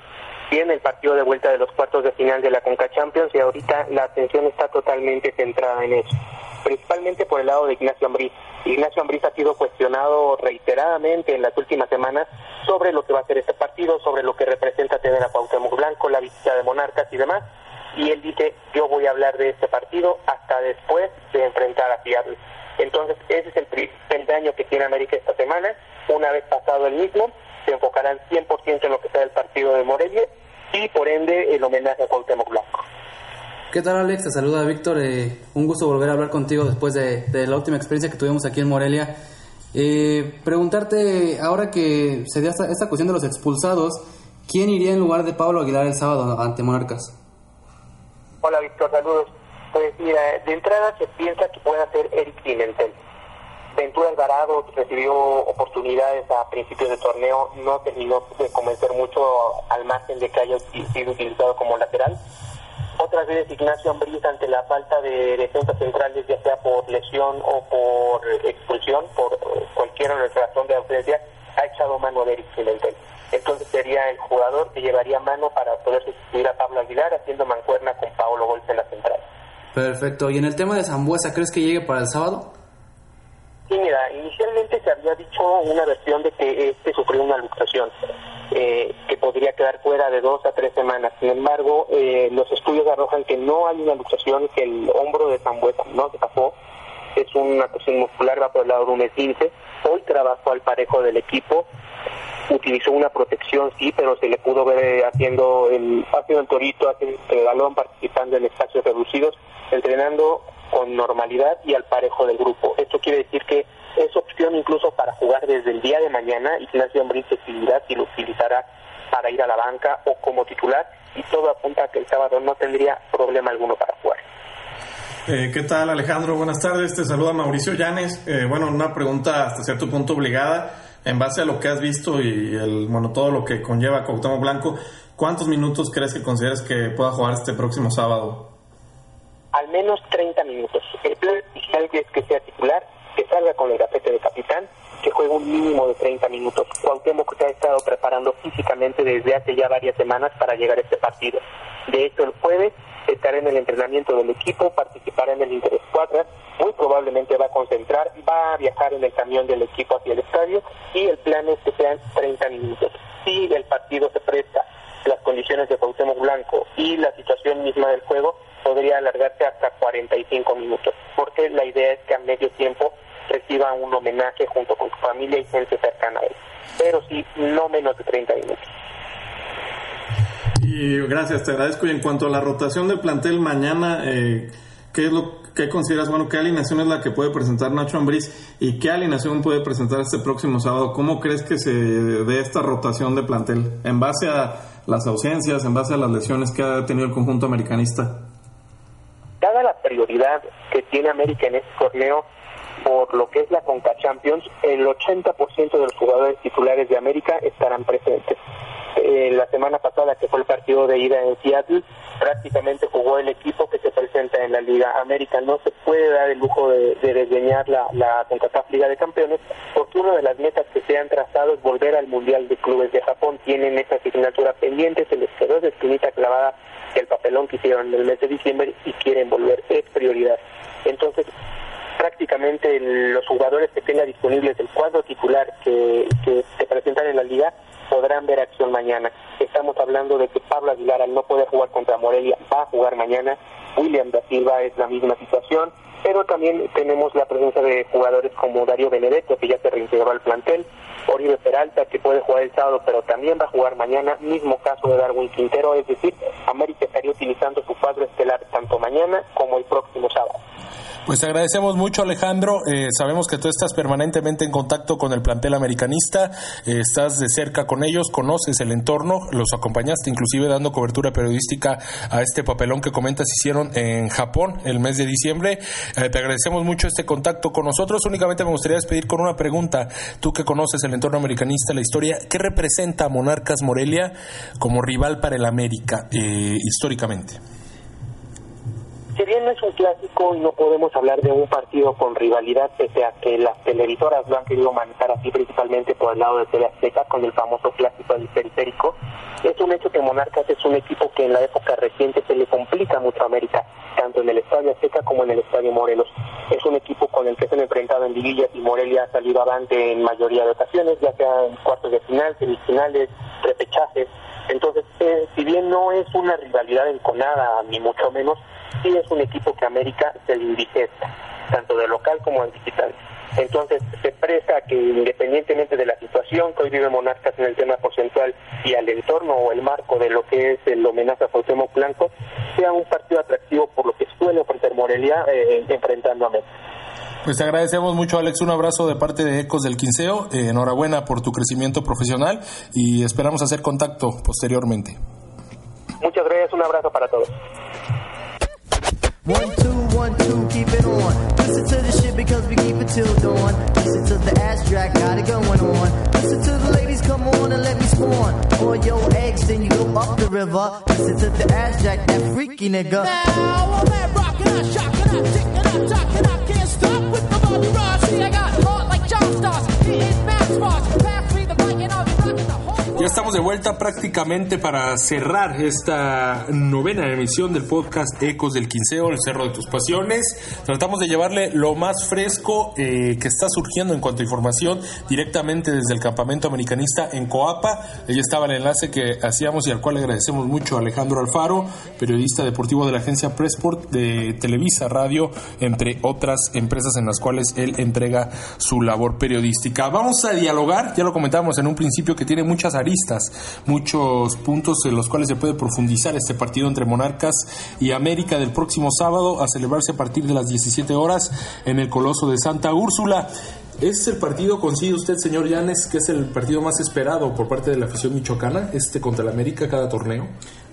Speaker 7: tiene el partido de vuelta de los cuartos de final de la Conca Champions y ahorita la atención está totalmente centrada en eso, principalmente por el lado de Ignacio Ambriz. Ignacio Ambriz ha sido cuestionado reiteradamente en las últimas semanas sobre lo que va a ser este partido, sobre lo que representa tener a Cuauhtémoc Blanco, la visita de Monarcas y demás y él dice yo voy a hablar de este partido hasta después de enfrentar a Seattle. Entonces ese es el, daño que tiene América esta semana. Una vez pasado el mismo, se enfocarán 100% en lo que sea el partido de Morelia y por ende el homenaje a Cuauhtémoc Blanco.
Speaker 2: ¿Qué tal Alex? Te saluda Víctor. Eh, un gusto volver a hablar contigo después de, la última experiencia que tuvimos aquí en Morelia. Eh, preguntarte, ahora que se dio esta, esta cuestión de los expulsados, ¿quién iría en lugar de Pablo Aguilar el sábado ante Monarcas?
Speaker 7: Hola Víctor, saludos. Pues mira, de entrada se piensa que puede ser Eric Pimentel. Ventura Alvarado recibió oportunidades a principios de torneo, no terminó de convencer mucho al margen de que haya sido utilizado como lateral. Otras veces Ignacio Ambriz ante la falta de defensas centrales, ya sea por lesión o por expulsión, por cualquier razón de ausencia, ha echado mano de Eric Pimentel entonces sería el jugador que llevaría mano para poder sustituir a Pablo Aguilar haciendo mancuerna con Paolo Golpe en la central.
Speaker 2: Perfecto. ¿Y en el tema de Zambuesa, crees que llegue para el sábado?
Speaker 7: Sí, mira, inicialmente se había dicho una versión de que este sufrió una luxación, eh, que podría quedar fuera de dos a tres semanas. Sin embargo, eh, los estudios arrojan que no hay una luxación, que el hombro de Zambuesa no se tapó, es una cuestión muscular, va por el lado de un 15. Hoy trabajó al parejo del equipo, utilizó una protección, sí, pero se le pudo ver eh, haciendo el, haciendo el torito, haciendo el balón, participando en espacios reducidos, entrenando con normalidad y al parejo del grupo. Esto quiere decir que es opción incluso para jugar desde el día de mañana. Ignacio Ambriz decidirá si lo utilizará para ir a la banca o como titular y todo apunta a que el sábado no tendría problema alguno para jugar.
Speaker 3: Eh, ¿Qué tal Alejandro? Buenas tardes, te saluda Mauricio Llanes. Eh, bueno, una pregunta hasta cierto punto obligada. En base a lo que has visto y el, bueno, todo lo que conlleva Cuauhtémoc Blanco, ¿cuántos minutos crees que consideras que pueda jugar este próximo sábado?
Speaker 7: Al menos 30 minutos. El plan es que sea titular, que salga con el gafete de capitán, que juegue un mínimo de 30 minutos. Cuauhtémoc se ha estado preparando físicamente desde hace ya varias semanas para llegar a este partido. De hecho, el jueves estará en el entrenamiento del equipo, participará en el Interescuadra, muy probablemente va a concentrar, va a viajar en el camión del equipo hacia el estadio y el plan es que sean 30 minutos. Si el partido se presta las condiciones de Cuauhtémoc Blanco y la situación misma del juego, podría alargarse hasta 45 minutos, porque la idea es que a medio tiempo reciba un homenaje junto con su familia y gente cercana a él. Pero sí, no menos de 30 minutos.
Speaker 3: Y gracias, te agradezco. Y en cuanto a la rotación del plantel mañana, eh, ¿qué es lo que consideras? Bueno, ¿qué alineación es la que puede presentar Nacho Ambriz y qué alineación puede presentar este próximo sábado? ¿Cómo crees que se dé esta rotación de plantel en base a las ausencias, en base a las lesiones que ha tenido el conjunto americanista?
Speaker 7: Dada la prioridad que tiene América en este torneo por lo que es la Conca Champions, el 80% de los jugadores titulares de América estarán presentes. Eh, la semana pasada, que fue el partido de ida en Seattle, prácticamente jugó el equipo que se presenta en la Liga América. No se puede dar el lujo de, de desdeñar la, la Liga de Campeones, porque una de las metas que se han trazado es volver al Mundial de Clubes de Japón. Tienen esta asignatura pendiente, se les quedó de espinita clavada el papelón que hicieron en el mes de diciembre y quieren volver. Es prioridad. Entonces, prácticamente los jugadores que tenga disponibles del cuadro titular que, que en la liga podrán ver acción mañana. Estamos hablando de que Pablo Aguilar, al no poder jugar contra Morelia, va a jugar mañana. William da Silva es la misma situación, pero también tenemos la presencia de jugadores como Darío Benedetto, que ya se reintegró al plantel, Oribe Peralta, que puede jugar el sábado, pero también va a jugar mañana, mismo caso de Darwin Quintero, es decir, América estaría utilizando su cuadro estelar tanto mañana como el próximo sábado.
Speaker 1: Pues agradecemos mucho Alejandro, eh, sabemos que tú estás permanentemente en contacto con el plantel americanista, eh, estás de cerca con ellos, conoces el entorno, los acompañaste inclusive dando cobertura periodística a este papelón que comentas hicieron en Japón el mes de diciembre. Eh, te agradecemos mucho este contacto con nosotros, únicamente me gustaría despedir con una pregunta, tú que conoces el entorno americanista, la historia, ¿qué representa Monarcas Morelia como rival para el América históricamente?
Speaker 7: Si bien no es un clásico y no podemos hablar de un partido con rivalidad, pese a que las televisoras lo han querido manejar así principalmente por el lado de TV Azteca con el famoso clásico del periférico, es un hecho que Monarcas es un equipo que en la época reciente se le complica mucho a América, tanto en el Estadio Azteca como en el Estadio Morelos. Es un equipo con el que se han enfrentado en liguillas y Morelia ha salido avante en mayoría de ocasiones, ya sea en cuartos de final, semifinales, repechajes. Entonces, eh, si bien no es una rivalidad enconada, ni mucho menos, sí es un equipo que América se le indigesta, tanto de local como de digital. Entonces, se presta que independientemente de la situación que hoy vive Monarcas en el tema porcentual y al entorno o el marco de lo que es el homenaje a Cuauhtémoc Blanco, sea un partido atractivo por lo que suele ofrecer Morelia eh, enfrentando a América.
Speaker 1: Pues te agradecemos mucho, Alex. Un abrazo de parte de Ecos del Quinceo. Eh, enhorabuena por tu crecimiento profesional y esperamos hacer contacto posteriormente.
Speaker 7: Muchas gracias, un abrazo para todos.
Speaker 8: One, two, one, two, keep it on. Listen to the shit because we keep it till dawn. Listen to the ass track, got it going on. Listen to the ladies, come on and let me spawn. All your eggs, then you go up the river. Listen to the ass jack, that freaky nigga.
Speaker 9: Now, all that rockin' up, shockin' up, tickin' up, talkin' up. Can't stop with the Bobby Ross. See, I got heart like John Stars. Hitting Max Bars.
Speaker 1: Estamos de vuelta prácticamente para cerrar esta novena emisión del podcast Ecos del Quinceo, el Cerro de tus Pasiones. Tratamos de llevarle lo más fresco eh, que está surgiendo en cuanto a información directamente desde el campamento americanista en Coapa. Ahí estaba el enlace que hacíamos y al cual agradecemos mucho a Alejandro Alfaro, periodista deportivo de la agencia Pressport de Televisa Radio, entre otras empresas en las cuales él entrega su labor periodística. Vamos a dialogar, ya lo comentábamos en un principio que tiene muchas aristas muchos puntos en los cuales se puede profundizar este partido entre Monarcas y América del próximo sábado a celebrarse a partir de las 17 horas en el Coloso de Santa Úrsula. ¿Es el partido, consigue usted, señor Llanes, que es el partido más esperado por parte de la afición michoacana, este contra el América cada torneo?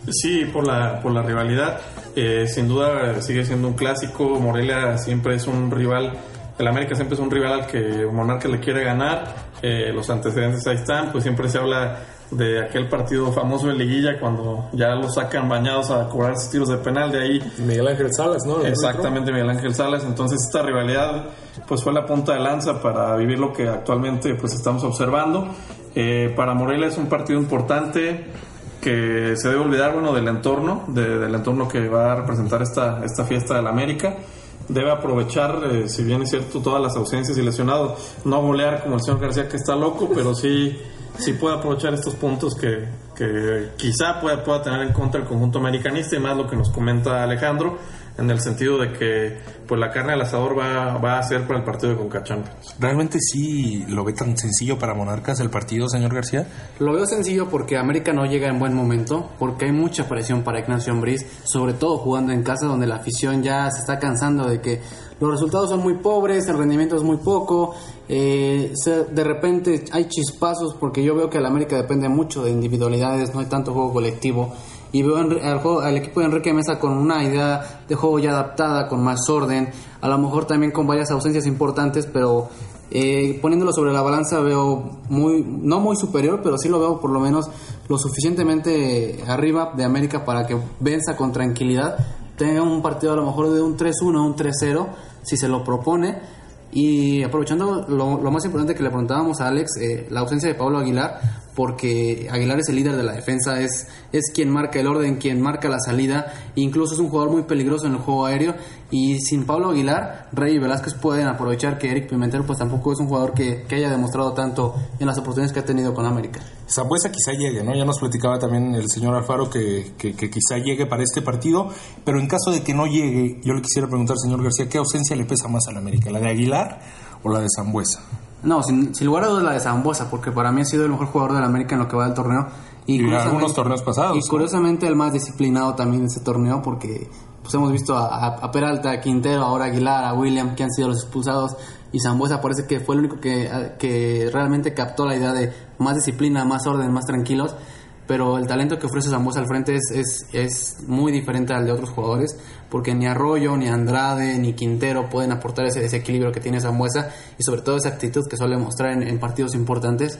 Speaker 3: Sí, por la, por la rivalidad. Eh, sin duda sigue siendo un clásico. Morelia siempre es un rival. El América siempre es un rival al que Monarca le quiere ganar. Eh, los antecedentes ahí están. Pues siempre se habla de aquel partido famoso de Liguilla cuando ya lo sacan bañados a cobrar sus tiros de penal. De ahí
Speaker 1: Miguel Ángel Salas, ¿no?
Speaker 3: Exactamente, Miguel Ángel Salas. Entonces esta rivalidad pues fue la punta de lanza para vivir lo que actualmente pues estamos observando. Eh, para Morelia es un partido importante que se debe olvidar bueno del entorno, de- del entorno que va a representar esta, esta fiesta del América. Debe aprovechar, eh, si bien es cierto, todas las ausencias y lesionados, no golear como el señor García que está loco, pero sí, sí puede aprovechar estos puntos que, que quizá pueda, pueda tener en contra el conjunto americanista y más lo que nos comenta Alejandro en el sentido de que pues la carne al asador va, va a ser para el partido de Conca Champions.
Speaker 1: ¿Realmente sí lo ve tan sencillo para Monarcas el partido, señor García?
Speaker 2: Lo veo sencillo porque América no llega en buen momento, porque hay mucha presión para Ignacio Ambriz, sobre todo jugando en casa donde la afición ya se está cansando de que los resultados son muy pobres, el rendimiento es muy poco, eh, se- de repente hay chispazos porque yo veo que el América depende mucho de individualidades, no hay tanto juego colectivo. Y veo al, juego- al equipo de Enrique Mesa con una idea de juego ya adaptada, con más orden, a lo mejor también con varias ausencias importantes, pero eh, poniéndolo sobre la balanza veo muy, no muy superior, pero sí lo veo por lo menos lo suficientemente arriba de América para que venza con tranquilidad, tenga un partido a lo mejor de un 3-1, un 3-0, si se lo propone. Y aprovechando lo, lo más importante que le preguntábamos a Alex, eh, la ausencia de Pablo Aguilar, porque Aguilar es el líder de la defensa, es, es quien marca el orden, quien marca la salida, incluso es un jugador muy peligroso en el juego aéreo. Y sin Pablo Aguilar, Rey y Velázquez pueden aprovechar que Eric Pimentel pues tampoco es un jugador que, que haya demostrado tanto en las oportunidades que ha tenido con América.
Speaker 1: Zambuesa quizá llegue, ¿no? Ya nos platicaba también el señor Alfaro que, que, quizá llegue para este partido, pero en caso de que no llegue, yo le quisiera preguntar, señor García, ¿qué ausencia le pesa más a la América? ¿La de Aguilar o la de Zambuesa?
Speaker 2: No, sin, sin lugar a dudas la de Zambosa, porque para mí ha sido el mejor jugador de la América en lo que va del torneo.
Speaker 1: Y
Speaker 2: curiosamente-
Speaker 1: algunos torneos pasados,
Speaker 2: Y
Speaker 1: ¿no?
Speaker 2: curiosamente el más disciplinado también en este torneo, porque pues hemos visto a, a- a Peralta, a Quintero, ahora a Aguilar, a William, que han sido los expulsados. Y Zambuesa parece que fue el único que, que realmente captó la idea de más disciplina, más orden, más tranquilos. Pero el talento que ofrece Zambuesa al frente es, es, es muy diferente al de otros jugadores, porque ni Arroyo, ni Andrade, ni Quintero pueden aportar ese desequilibrio que tiene Zambuesa y sobre todo esa actitud que suele mostrar en, en partidos importantes.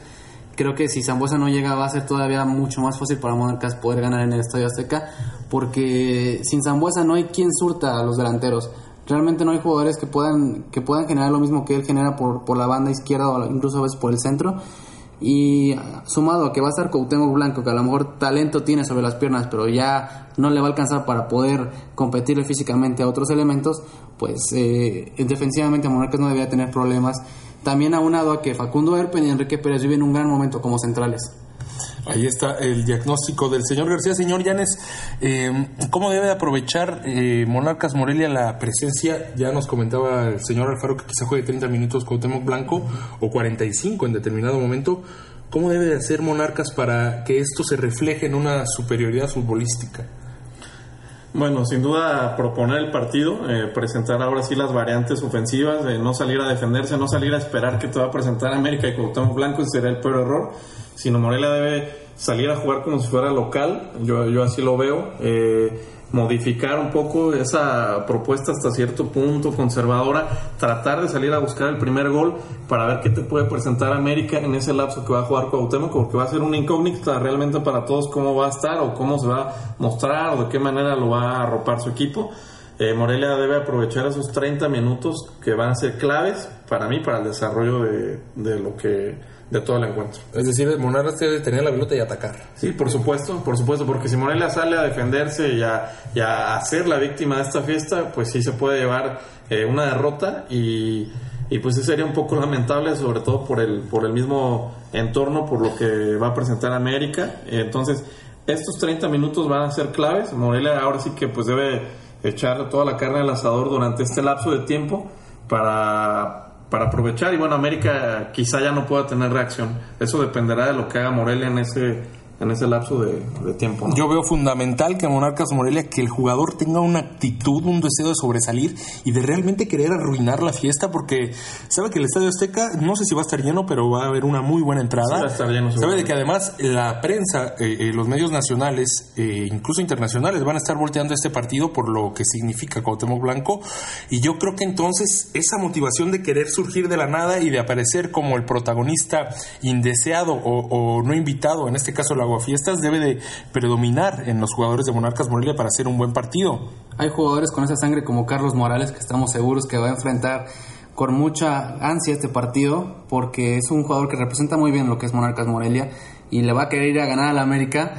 Speaker 2: Creo que si Zambuesa no llega va a ser todavía mucho más fácil para Monarcas poder ganar en el Estadio Azteca, porque sin Zambuesa no hay quien surta a los delanteros. Realmente no hay jugadores que puedan, que puedan generar lo mismo que él genera por, por la banda izquierda o incluso a veces por el centro. Y sumado a que va a estar Cuauhtémoc Blanco, que a lo mejor talento tiene sobre las piernas, pero ya no le va a alcanzar para poder competirle físicamente a otros elementos, pues eh, defensivamente Monarcas no debería tener problemas. También aunado a que Facundo Erpen y Enrique Pérez viven un gran momento como centrales.
Speaker 1: Ahí está el diagnóstico del señor García. Señor Llanes, eh, ¿cómo debe aprovechar eh, Monarcas Morelia la presencia? Ya nos comentaba el señor Alfaro que quizá juegue 30 minutos Cuauhtémoc Blanco o 45 en determinado momento. ¿Cómo debe de hacer Monarcas para que esto se refleje en una superioridad futbolística?
Speaker 3: Bueno, sin duda proponer el partido, eh, presentar ahora sí las variantes ofensivas, de no salir a defenderse, no salir a esperar que te va a presentar América y Cuauhtémoc Blanco, ese sería el peor error, sino Morelia debe salir a jugar como si fuera local, yo, yo así lo veo, eh, modificar un poco esa propuesta hasta cierto punto conservadora, tratar de salir a buscar el primer gol para ver qué te puede presentar América en ese lapso que va a jugar Cuauhtémoc, porque va a ser una incógnita realmente para todos cómo va a estar o cómo se va a mostrar o de qué manera lo va a arropar su equipo. Eh, Morelia debe aprovechar esos 30 minutos que van a ser claves para mí, para el desarrollo de, de lo que de todo el encuentro.
Speaker 1: Es decir, Monarcas debe tener la pelota y atacar.
Speaker 3: Sí, por supuesto, por supuesto, porque si Morelia sale a defenderse y a, y a ser la víctima de esta fiesta, pues sí se puede llevar eh, una derrota y, y pues sí sería un poco lamentable, sobre todo por el, por el mismo entorno, por lo que va a presentar América. Entonces, estos 30 minutos van a ser claves. Morelia ahora sí que pues debe echar toda la carne al asador durante este lapso de tiempo para para aprovechar. Y bueno, América quizá ya no pueda tener reacción. Eso dependerá de lo que haga Morelia en ese en ese lapso de, de tiempo. ¿no?
Speaker 1: Yo veo fundamental que Monarcas Morelia que el jugador tenga una actitud, un deseo de sobresalir y de realmente querer arruinar la fiesta porque sabe que el Estadio Azteca no sé si va a estar lleno, pero va a haber una muy buena entrada.
Speaker 3: Sí, va a estar lleno,
Speaker 1: sabe de que además la prensa, eh, eh, los medios nacionales, eh, incluso internacionales, van a estar volteando este partido por lo que significa Cuauhtémoc Blanco y yo creo que entonces esa motivación de querer surgir de la nada y de aparecer como el protagonista indeseado o, o no invitado, en este caso el Aguafiestas, debe de predominar en los jugadores de Monarcas Morelia para hacer un buen partido.
Speaker 2: Hay jugadores con esa sangre como Carlos Morales que estamos seguros que va a enfrentar con mucha ansia este partido porque es un jugador que representa muy bien lo que es Monarcas Morelia y le va a querer ir a ganar a la América,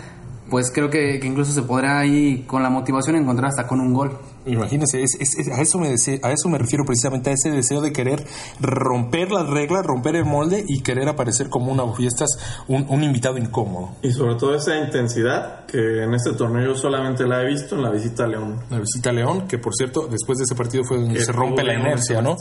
Speaker 2: pues creo que, que incluso se podrá ahí con la motivación encontrar hasta con un gol.
Speaker 1: Imagínense, es- es- es- a, eso me dese- a eso me refiero precisamente, a ese deseo de querer romper las reglas, romper el molde y querer aparecer como una fiestas, un, un invitado incómodo.
Speaker 3: Y sobre todo esa intensidad que en este torneo yo solamente la he visto en la visita a León.
Speaker 1: La visita a León, que por cierto, después de ese partido fue donde
Speaker 3: Que
Speaker 1: se rompe la inercia, ¿no?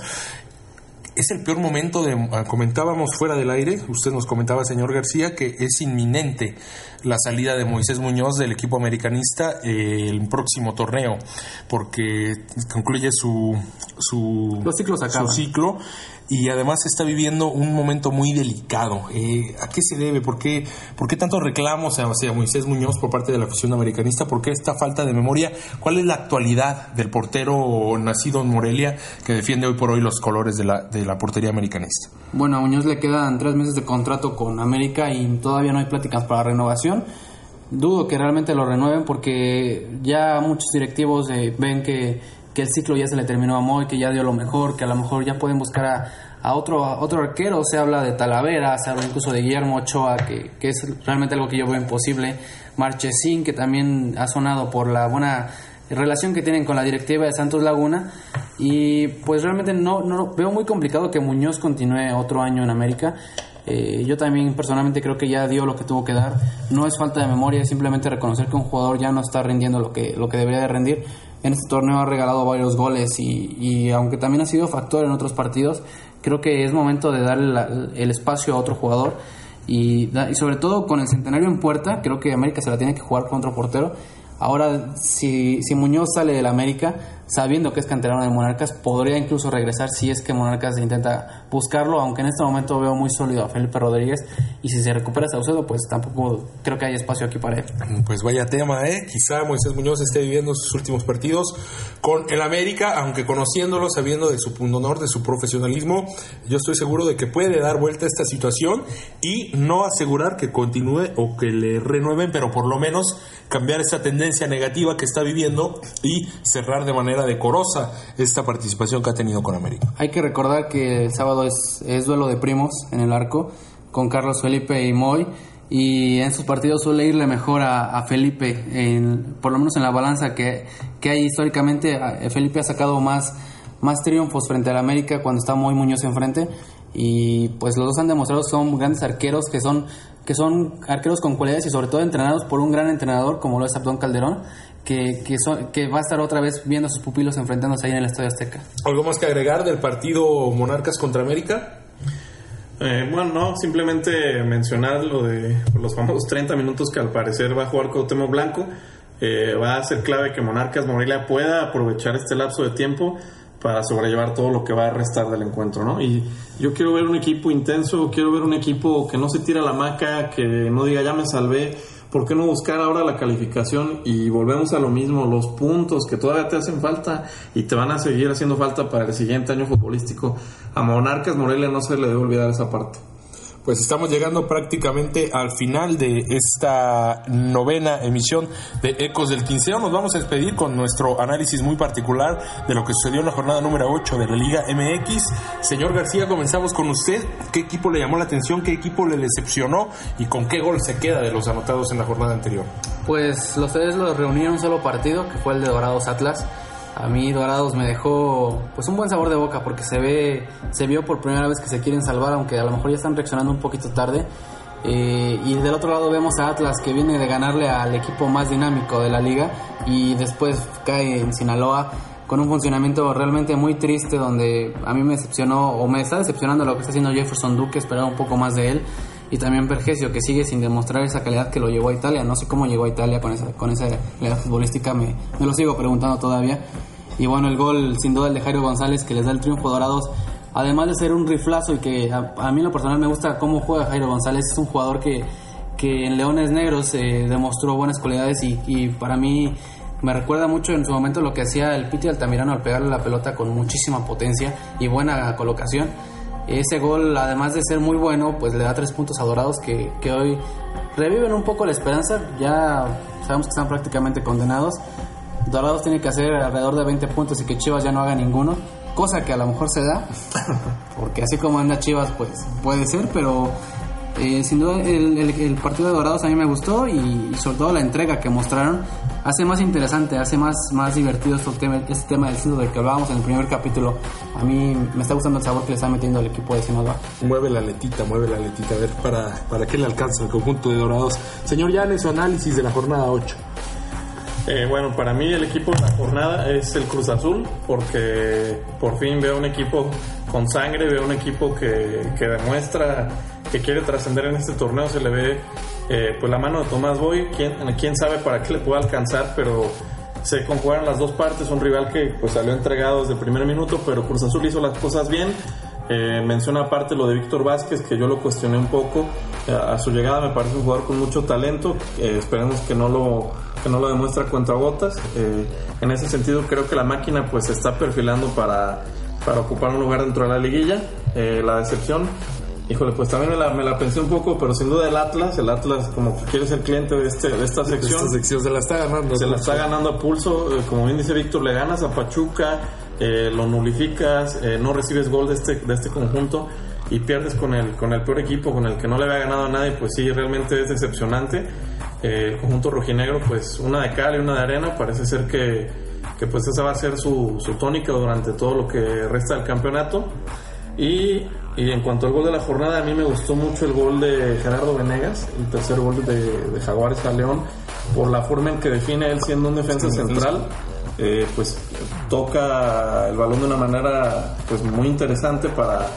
Speaker 1: Es el peor momento de, ah, comentábamos fuera del aire, usted nos comentaba, señor García, que es inminente la salida de Moisés Muñoz del equipo americanista eh, el próximo torneo, porque concluye su, su,
Speaker 2: Los ciclos
Speaker 1: su ciclo y además está viviendo un momento muy delicado. Eh, ¿A qué se debe? ¿Por qué, ¿Por qué tantos reclamos hacia Moisés Muñoz por parte de la afición americanista? ¿Por qué esta falta de memoria? ¿Cuál es la actualidad del portero nacido en Morelia que defiende hoy por hoy los colores de la, de la portería americanista?
Speaker 2: Bueno, a Muñoz le quedan tres meses de contrato con América y todavía no hay pláticas para renovación. Dudo que realmente lo renueven porque ya muchos directivos eh, ven que, que el ciclo ya se le terminó a Moy, que ya dio lo mejor, que a lo mejor ya pueden buscar a, otro, otro arquero. Se habla de Talavera, se habla incluso de Guillermo Ochoa, que, que es realmente algo que yo veo imposible. Marchesín, que también ha sonado por la buena relación que tienen con la directiva de Santos Laguna y pues realmente no, no veo muy complicado que Muñoz continúe otro año en América. Eh, yo también personalmente creo que ya dio lo que tuvo que dar. No es falta de memoria, es simplemente reconocer que un jugador ya no está rindiendo lo que, lo que debería de rendir. En este torneo ha regalado varios goles y, y aunque también ha sido factor en otros partidos, creo que es momento de darle la- el espacio a otro jugador. Y, y sobre todo con el centenario en puerta, creo que América se la tiene que jugar con otro portero. Ahora, si, si Muñoz sale del América, sabiendo que es canterano de Monarcas, podría incluso regresar si es que Monarcas intenta buscarlo, aunque en este momento veo muy sólido a Felipe Rodríguez. Y si se recupera Saucedo, pues tampoco creo que hay espacio aquí para él.
Speaker 1: Pues vaya tema, ¿eh? Quizá Moisés Muñoz esté viviendo sus últimos partidos con el América, aunque conociéndolo, sabiendo de su pundonor, de su profesionalismo, yo estoy seguro de que puede dar vuelta a esta situación y no asegurar que continúe o que le renueven, pero por lo menos cambiar esta tendencia negativa que está viviendo y cerrar de manera decorosa esta participación que ha tenido con América.
Speaker 2: Hay que recordar que el sábado es, es duelo de primos en el arco con Carlos Felipe y Moy. Y en sus partidos suele irle mejor a, a Felipe, en- por lo menos en la balanza que, que hay históricamente. a- Felipe ha sacado más, más triunfos frente al América cuando está Moy Muñoz enfrente. Y pues los dos han demostrado son grandes arqueros, que son, que son arqueros con cualidades y sobre todo entrenados por un gran entrenador como lo es Abdón Calderón, que, que, son- que va a estar otra vez viendo a sus pupilos enfrentándose ahí en el Estadio Azteca.
Speaker 1: ¿Algo más que agregar del partido Monarcas contra América?
Speaker 3: Eh, bueno, no, simplemente mencionar lo de los famosos 30 minutos que al parecer va a jugar Cuauhtémoc Blanco. Eh, va a ser clave que Monarcas Morelia pueda aprovechar este lapso de tiempo para sobrellevar todo lo que va a restar del encuentro, ¿no? Y yo quiero ver un equipo intenso, quiero ver un equipo que no se tira la maca, que no diga ya me salvé. ¿Por qué no buscar ahora la calificación y volvemos a lo mismo, los puntos que todavía te hacen falta y te van a seguir haciendo falta para el siguiente año futbolístico? A Monarcas Morelia no se le debe olvidar esa parte.
Speaker 1: Pues estamos llegando prácticamente al final de esta novena emisión de Ecos del Quinceo. Nos vamos a despedir con nuestro análisis muy particular de lo que sucedió en la jornada número 8 de la Liga MX. Señor García, comenzamos con usted. ¿Qué equipo le llamó la atención? ¿Qué equipo le decepcionó? ¿Y con qué gol se queda de los anotados en la jornada anterior?
Speaker 2: Pues los tres los reunieron en un solo partido, que fue el de Dorados Atlas. A mí Dorados me dejó pues un buen sabor de boca porque se ve se vio por primera vez que se quieren salvar, aunque a lo mejor ya están reaccionando un poquito tarde. Eh, y del otro lado vemos a Atlas que viene de ganarle al equipo más dinámico de la liga y después cae en Sinaloa con un funcionamiento realmente muy triste donde a mí me decepcionó o me está decepcionando lo que está haciendo Jefferson Duque, esperaba un poco más de él y también Vergesio que sigue sin demostrar esa calidad que lo llevó a Italia, no sé cómo llegó a Italia con esa, con esa calidad futbolística, me, me lo sigo preguntando todavía. Y bueno, el gol sin duda el de Jairo González que les da el triunfo Dorados además de ser un riflazo y que a, a mí en lo personal me gusta cómo juega Jairo González, es un jugador que, que en Leones Negros eh, demostró buenas cualidades y, y para mí me recuerda mucho en su momento lo que hacía el Piti Altamirano al pegarle la pelota con muchísima potencia y buena colocación. Ese gol, además de ser muy bueno, pues le da tres puntos a Dorados que, que hoy reviven un poco la esperanza. Ya sabemos que están prácticamente condenados. Dorados tiene que hacer alrededor de 20 puntos y que Chivas ya no haga ninguno. Cosa que a lo mejor se da, porque así como anda Chivas, pues puede ser, pero eh, sin duda el, el- el partido de Dorados a mí me gustó y, y sobre todo la entrega que mostraron hace más interesante, hace más, más divertido este tema, este tema del fútbol del que hablábamos en el primer capítulo. A mí me está gustando el sabor que le está metiendo el equipo de Sinaloa.
Speaker 1: Mueve la letita, mueve la letita, a ver para, para qué le alcanza el conjunto de Dorados. Señor Llanes, su análisis de la jornada 8.
Speaker 3: Eh, bueno, para mí el equipo de la jornada es el Cruz Azul, porque por fin veo un equipo con sangre, veo un equipo que, que demuestra que quiere trascender en este torneo. Se le ve eh, pues la mano de Tomás Boy, quién, quién sabe para qué le pueda alcanzar, pero se conjugaron las dos partes. Un rival que pues salió entregado desde el primer minuto, pero Cruz Azul hizo las cosas bien. Eh, menciona aparte lo de Víctor Vázquez, que yo lo cuestioné un poco. Eh, a su llegada me parece un jugador con mucho talento. Eh, esperemos que no lo, que no lo demuestre a cuentagotas. Eh, en ese sentido, creo que la máquina pues se está perfilando para, para ocupar un lugar dentro de la liguilla. Eh, la decepción, híjole, pues también me la, me la pensé un poco, pero sin duda el Atlas, el Atlas como que quiere ser cliente de, este, de esta sección.
Speaker 1: Esta sección se la está ganando.
Speaker 3: Se la está ganando a pulso, eh, como bien dice Víctor, le ganas a Pachuca, eh, lo nulificas, eh, no recibes gol de este, de este conjunto y pierdes con el, con el peor equipo, con el que no le había ganado a nadie, pues sí, realmente es decepcionante. Eh, el conjunto rojinegro, pues una de cal y una de arena, parece ser que, que pues esa va a ser su, su tónica durante todo lo que resta del campeonato. Y, y en cuanto al gol de la jornada, a mí me gustó mucho el gol de Gerardo Venegas, el tercer gol de, de Jaguares a León, por la forma en que define él siendo un defensa central. eh, pues toca el balón de una manera pues muy interesante para,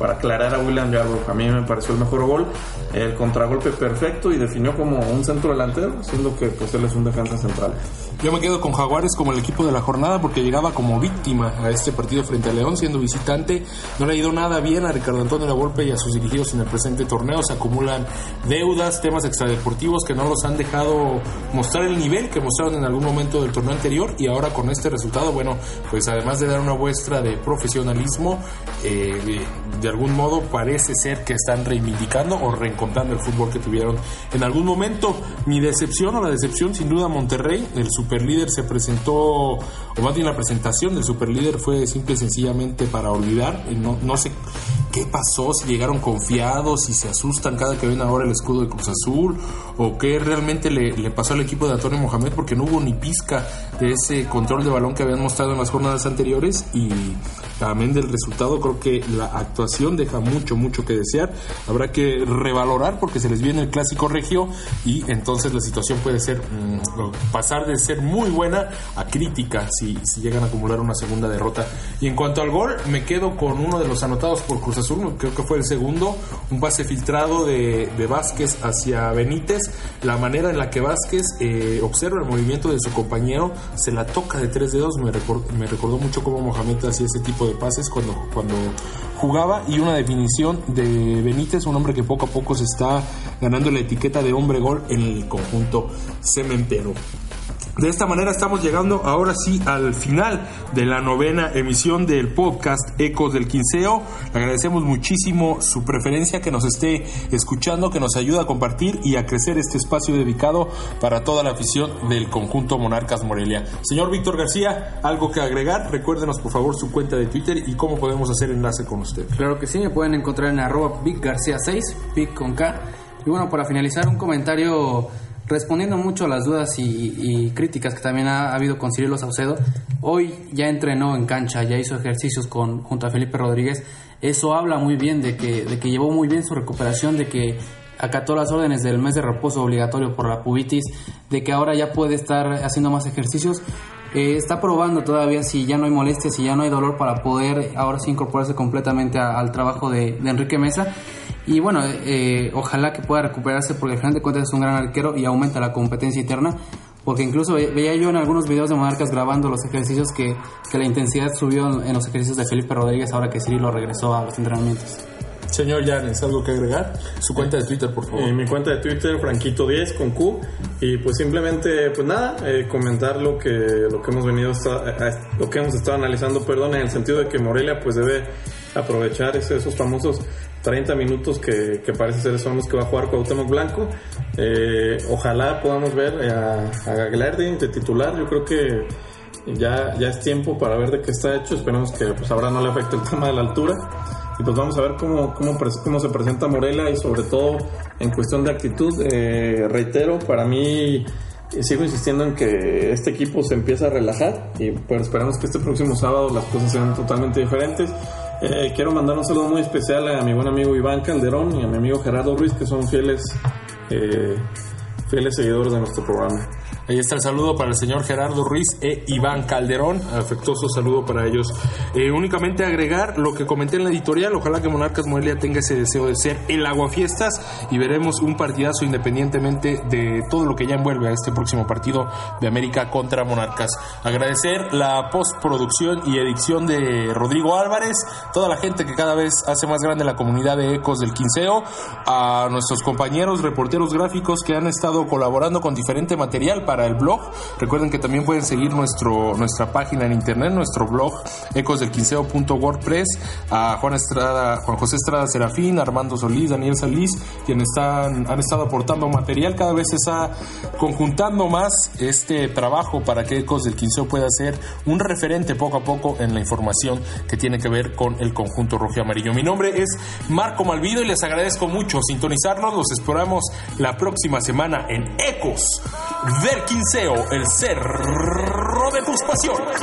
Speaker 3: para aclarar a William Yarbrough. A mí me pareció el mejor gol, el contragolpe perfecto y definió como un centro delantero, siendo que pues él es un defensa central.
Speaker 1: Yo me quedo con Jaguares como el equipo de la jornada porque llegaba como víctima a este partido frente a León siendo visitante. No le ha ido nada bien a Ricardo Antonio La Volpe y a sus dirigidos en el presente torneo. Se acumulan deudas, temas extradeportivos que no los han dejado mostrar el nivel que mostraron en algún momento del torneo anterior y ahora con este resultado, bueno, pues además de dar una muestra de profesionalismo, eh, de, algún modo parece ser que están reivindicando o reencontrando el fútbol que tuvieron en algún momento. Mi decepción o la decepción sin duda Monterrey, el superlíder se presentó, o más bien la presentación del superlíder fue simple y sencillamente para olvidar, no, no sé qué pasó, si llegaron confiados, si se asustan cada que ven ahora el escudo de Cruz Azul, o qué realmente le, le pasó al equipo de Antonio Mohamed, porque no hubo ni pizca de ese control de balón que habían mostrado en las jornadas anteriores y también del resultado creo que la actuación deja mucho, mucho que desear. Habrá que revalorar porque se les viene el clásico regio y entonces la situación puede ser mm, pasar de ser muy buena a crítica si, si llegan a acumular una segunda derrota. Y en cuanto al gol, me quedo con uno de los anotados por Cruz Azul, creo que fue el segundo, un pase filtrado de, de Vázquez hacia Benítez. La manera en la que Vázquez eh, observa el movimiento de su compañero, se la toca de tres dedos, me, recor- me recordó mucho cómo Mohamed hacía ese tipo de pases cuando, cuando jugaba y una definición de Benítez, un hombre que poco a poco se está ganando la etiqueta de hombre gol en el conjunto cementero. De esta manera estamos llegando ahora sí al final de la novena emisión del podcast Ecos del Quinceo. Le agradecemos muchísimo su preferencia, que nos esté escuchando, que nos ayuda a compartir y a crecer este espacio dedicado para toda la afición del conjunto Monarcas Morelia. Señor Víctor García, algo que agregar, recuérdenos por favor su cuenta de Twitter y cómo podemos hacer enlace con usted.
Speaker 2: Claro que sí, me pueden encontrar en arroba biggarcia6, big con K. Y bueno, para finalizar, un comentario respondiendo mucho a las dudas y, críticas que también ha, ha habido con Cirilo Saucedo. Hoy ya entrenó en cancha, ya hizo ejercicios con, junto a Felipe Rodríguez. Eso habla muy bien de que, de que llevó muy bien su recuperación, de que acató las órdenes del mes de reposo obligatorio por la pubitis, de que ahora ya puede estar haciendo más ejercicios. eh, está probando todavía si ya no hay molestias, si ya no hay dolor para poder ahora sí incorporarse completamente al trabajo de Enrique Mesa. Y bueno, eh, ojalá que pueda recuperarse porque al final de cuentas es un gran arquero y aumenta la competencia interna. Porque incluso ve- veía yo en algunos videos de Monarcas grabando los ejercicios que, que la intensidad subió en, en los ejercicios de Felipe Rodríguez ahora que Cirilo regresó a los entrenamientos.
Speaker 1: Señor Llanes, ¿algo que agregar? Su cuenta de Twitter, por favor.
Speaker 3: En mi cuenta de Twitter, Franquito10 con Q. Y pues simplemente, pues nada, eh, comentar lo que, lo que hemos venido, esta- a- lo que hemos estado analizando, perdón, en el sentido de que Morelia pues debe aprovechar ese- esos famosos 30 minutos que, que parece ser son los que va a jugar Cuauhtémoc Blanco. Eh, ojalá podamos ver a, a de titular. Yo creo que ya, ya es tiempo para ver de qué está hecho. Esperemos que pues ahora no le afecte el tema de la altura. Y pues vamos a ver cómo, cómo, cómo se presenta Morelia y sobre todo en cuestión de actitud. Eh, reitero, para mí eh, sigo insistiendo en que este equipo se empieza a relajar y pues esperamos que este próximo sábado las cosas sean totalmente diferentes. Eh, quiero mandar un saludo muy especial a mi buen amigo Iván Calderón y a mi amigo Gerardo Ruiz que son fieles, eh, fieles seguidores de nuestro programa.
Speaker 1: Ahí está el saludo para el señor Gerardo Ruiz e Iván Calderón. Afectuoso saludo para ellos. Eh, únicamente agregar lo que comenté en la editorial. Ojalá que Monarcas Morelia tenga ese deseo de ser el aguafiestas y veremos un partidazo independientemente de todo lo que ya envuelve a este próximo partido de América contra Monarcas. Agradecer la postproducción y edición de Rodrigo Álvarez, toda la gente que cada vez hace más grande la comunidad de Ecos del Quinceo, a nuestros compañeros reporteros gráficos que han estado colaborando con diferente material para el blog. Recuerden que también pueden seguir nuestro, nuestra página en internet, nuestro blog ecosdelquinceo.wordpress, a Juan Estrada, Juan José Estrada Serafín, Armando Solís, Daniel Solís, quienes están, han estado aportando material. Cada vez se está conjuntando más este trabajo para que Ecos del Quinceo pueda ser un referente poco a poco en la información que tiene que ver con el conjunto rojo y amarillo. Mi nombre es Marco Malvido y les agradezco mucho sintonizarnos. Los esperamos la próxima semana en Ecos del Quinceo, el cerro de tus pasiones.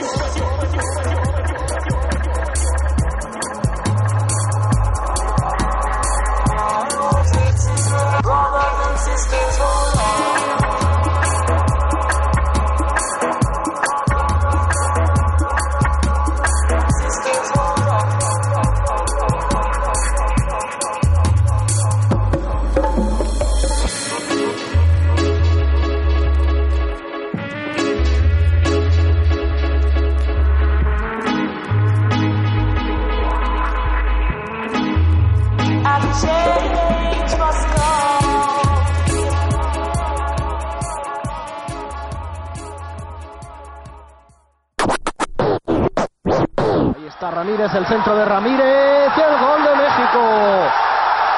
Speaker 10: El centro de Ramírez, el gol de México.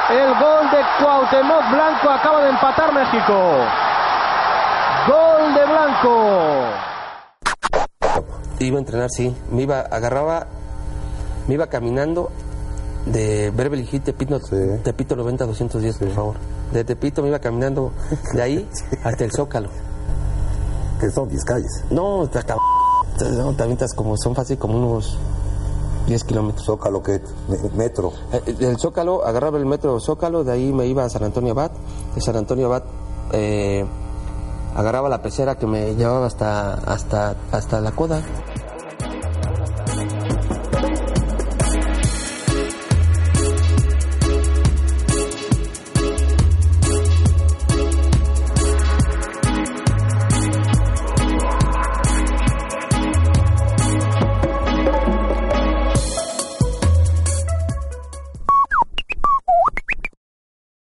Speaker 10: El gol de Cuauhtémoc Blanco acaba de empatar México. Gol de Blanco.
Speaker 11: Iba a entrenar, sí. Me iba, agarraba, me iba caminando de Beverly Hills, Tepito, Tepito 90 210, por favor. De Tepito me iba caminando de ahí hasta el Zócalo.
Speaker 12: Que son 10 calles.
Speaker 11: No, está no, también estás como, son fácil como unos 10 kilómetros.
Speaker 12: Zócalo, que metro.
Speaker 11: Eh, Del Zócalo, agarraba el metro Zócalo, de ahí me iba a San Antonio Abad. De San Antonio Abad eh, agarraba la pecera que me llevaba hasta, hasta, hasta la coda.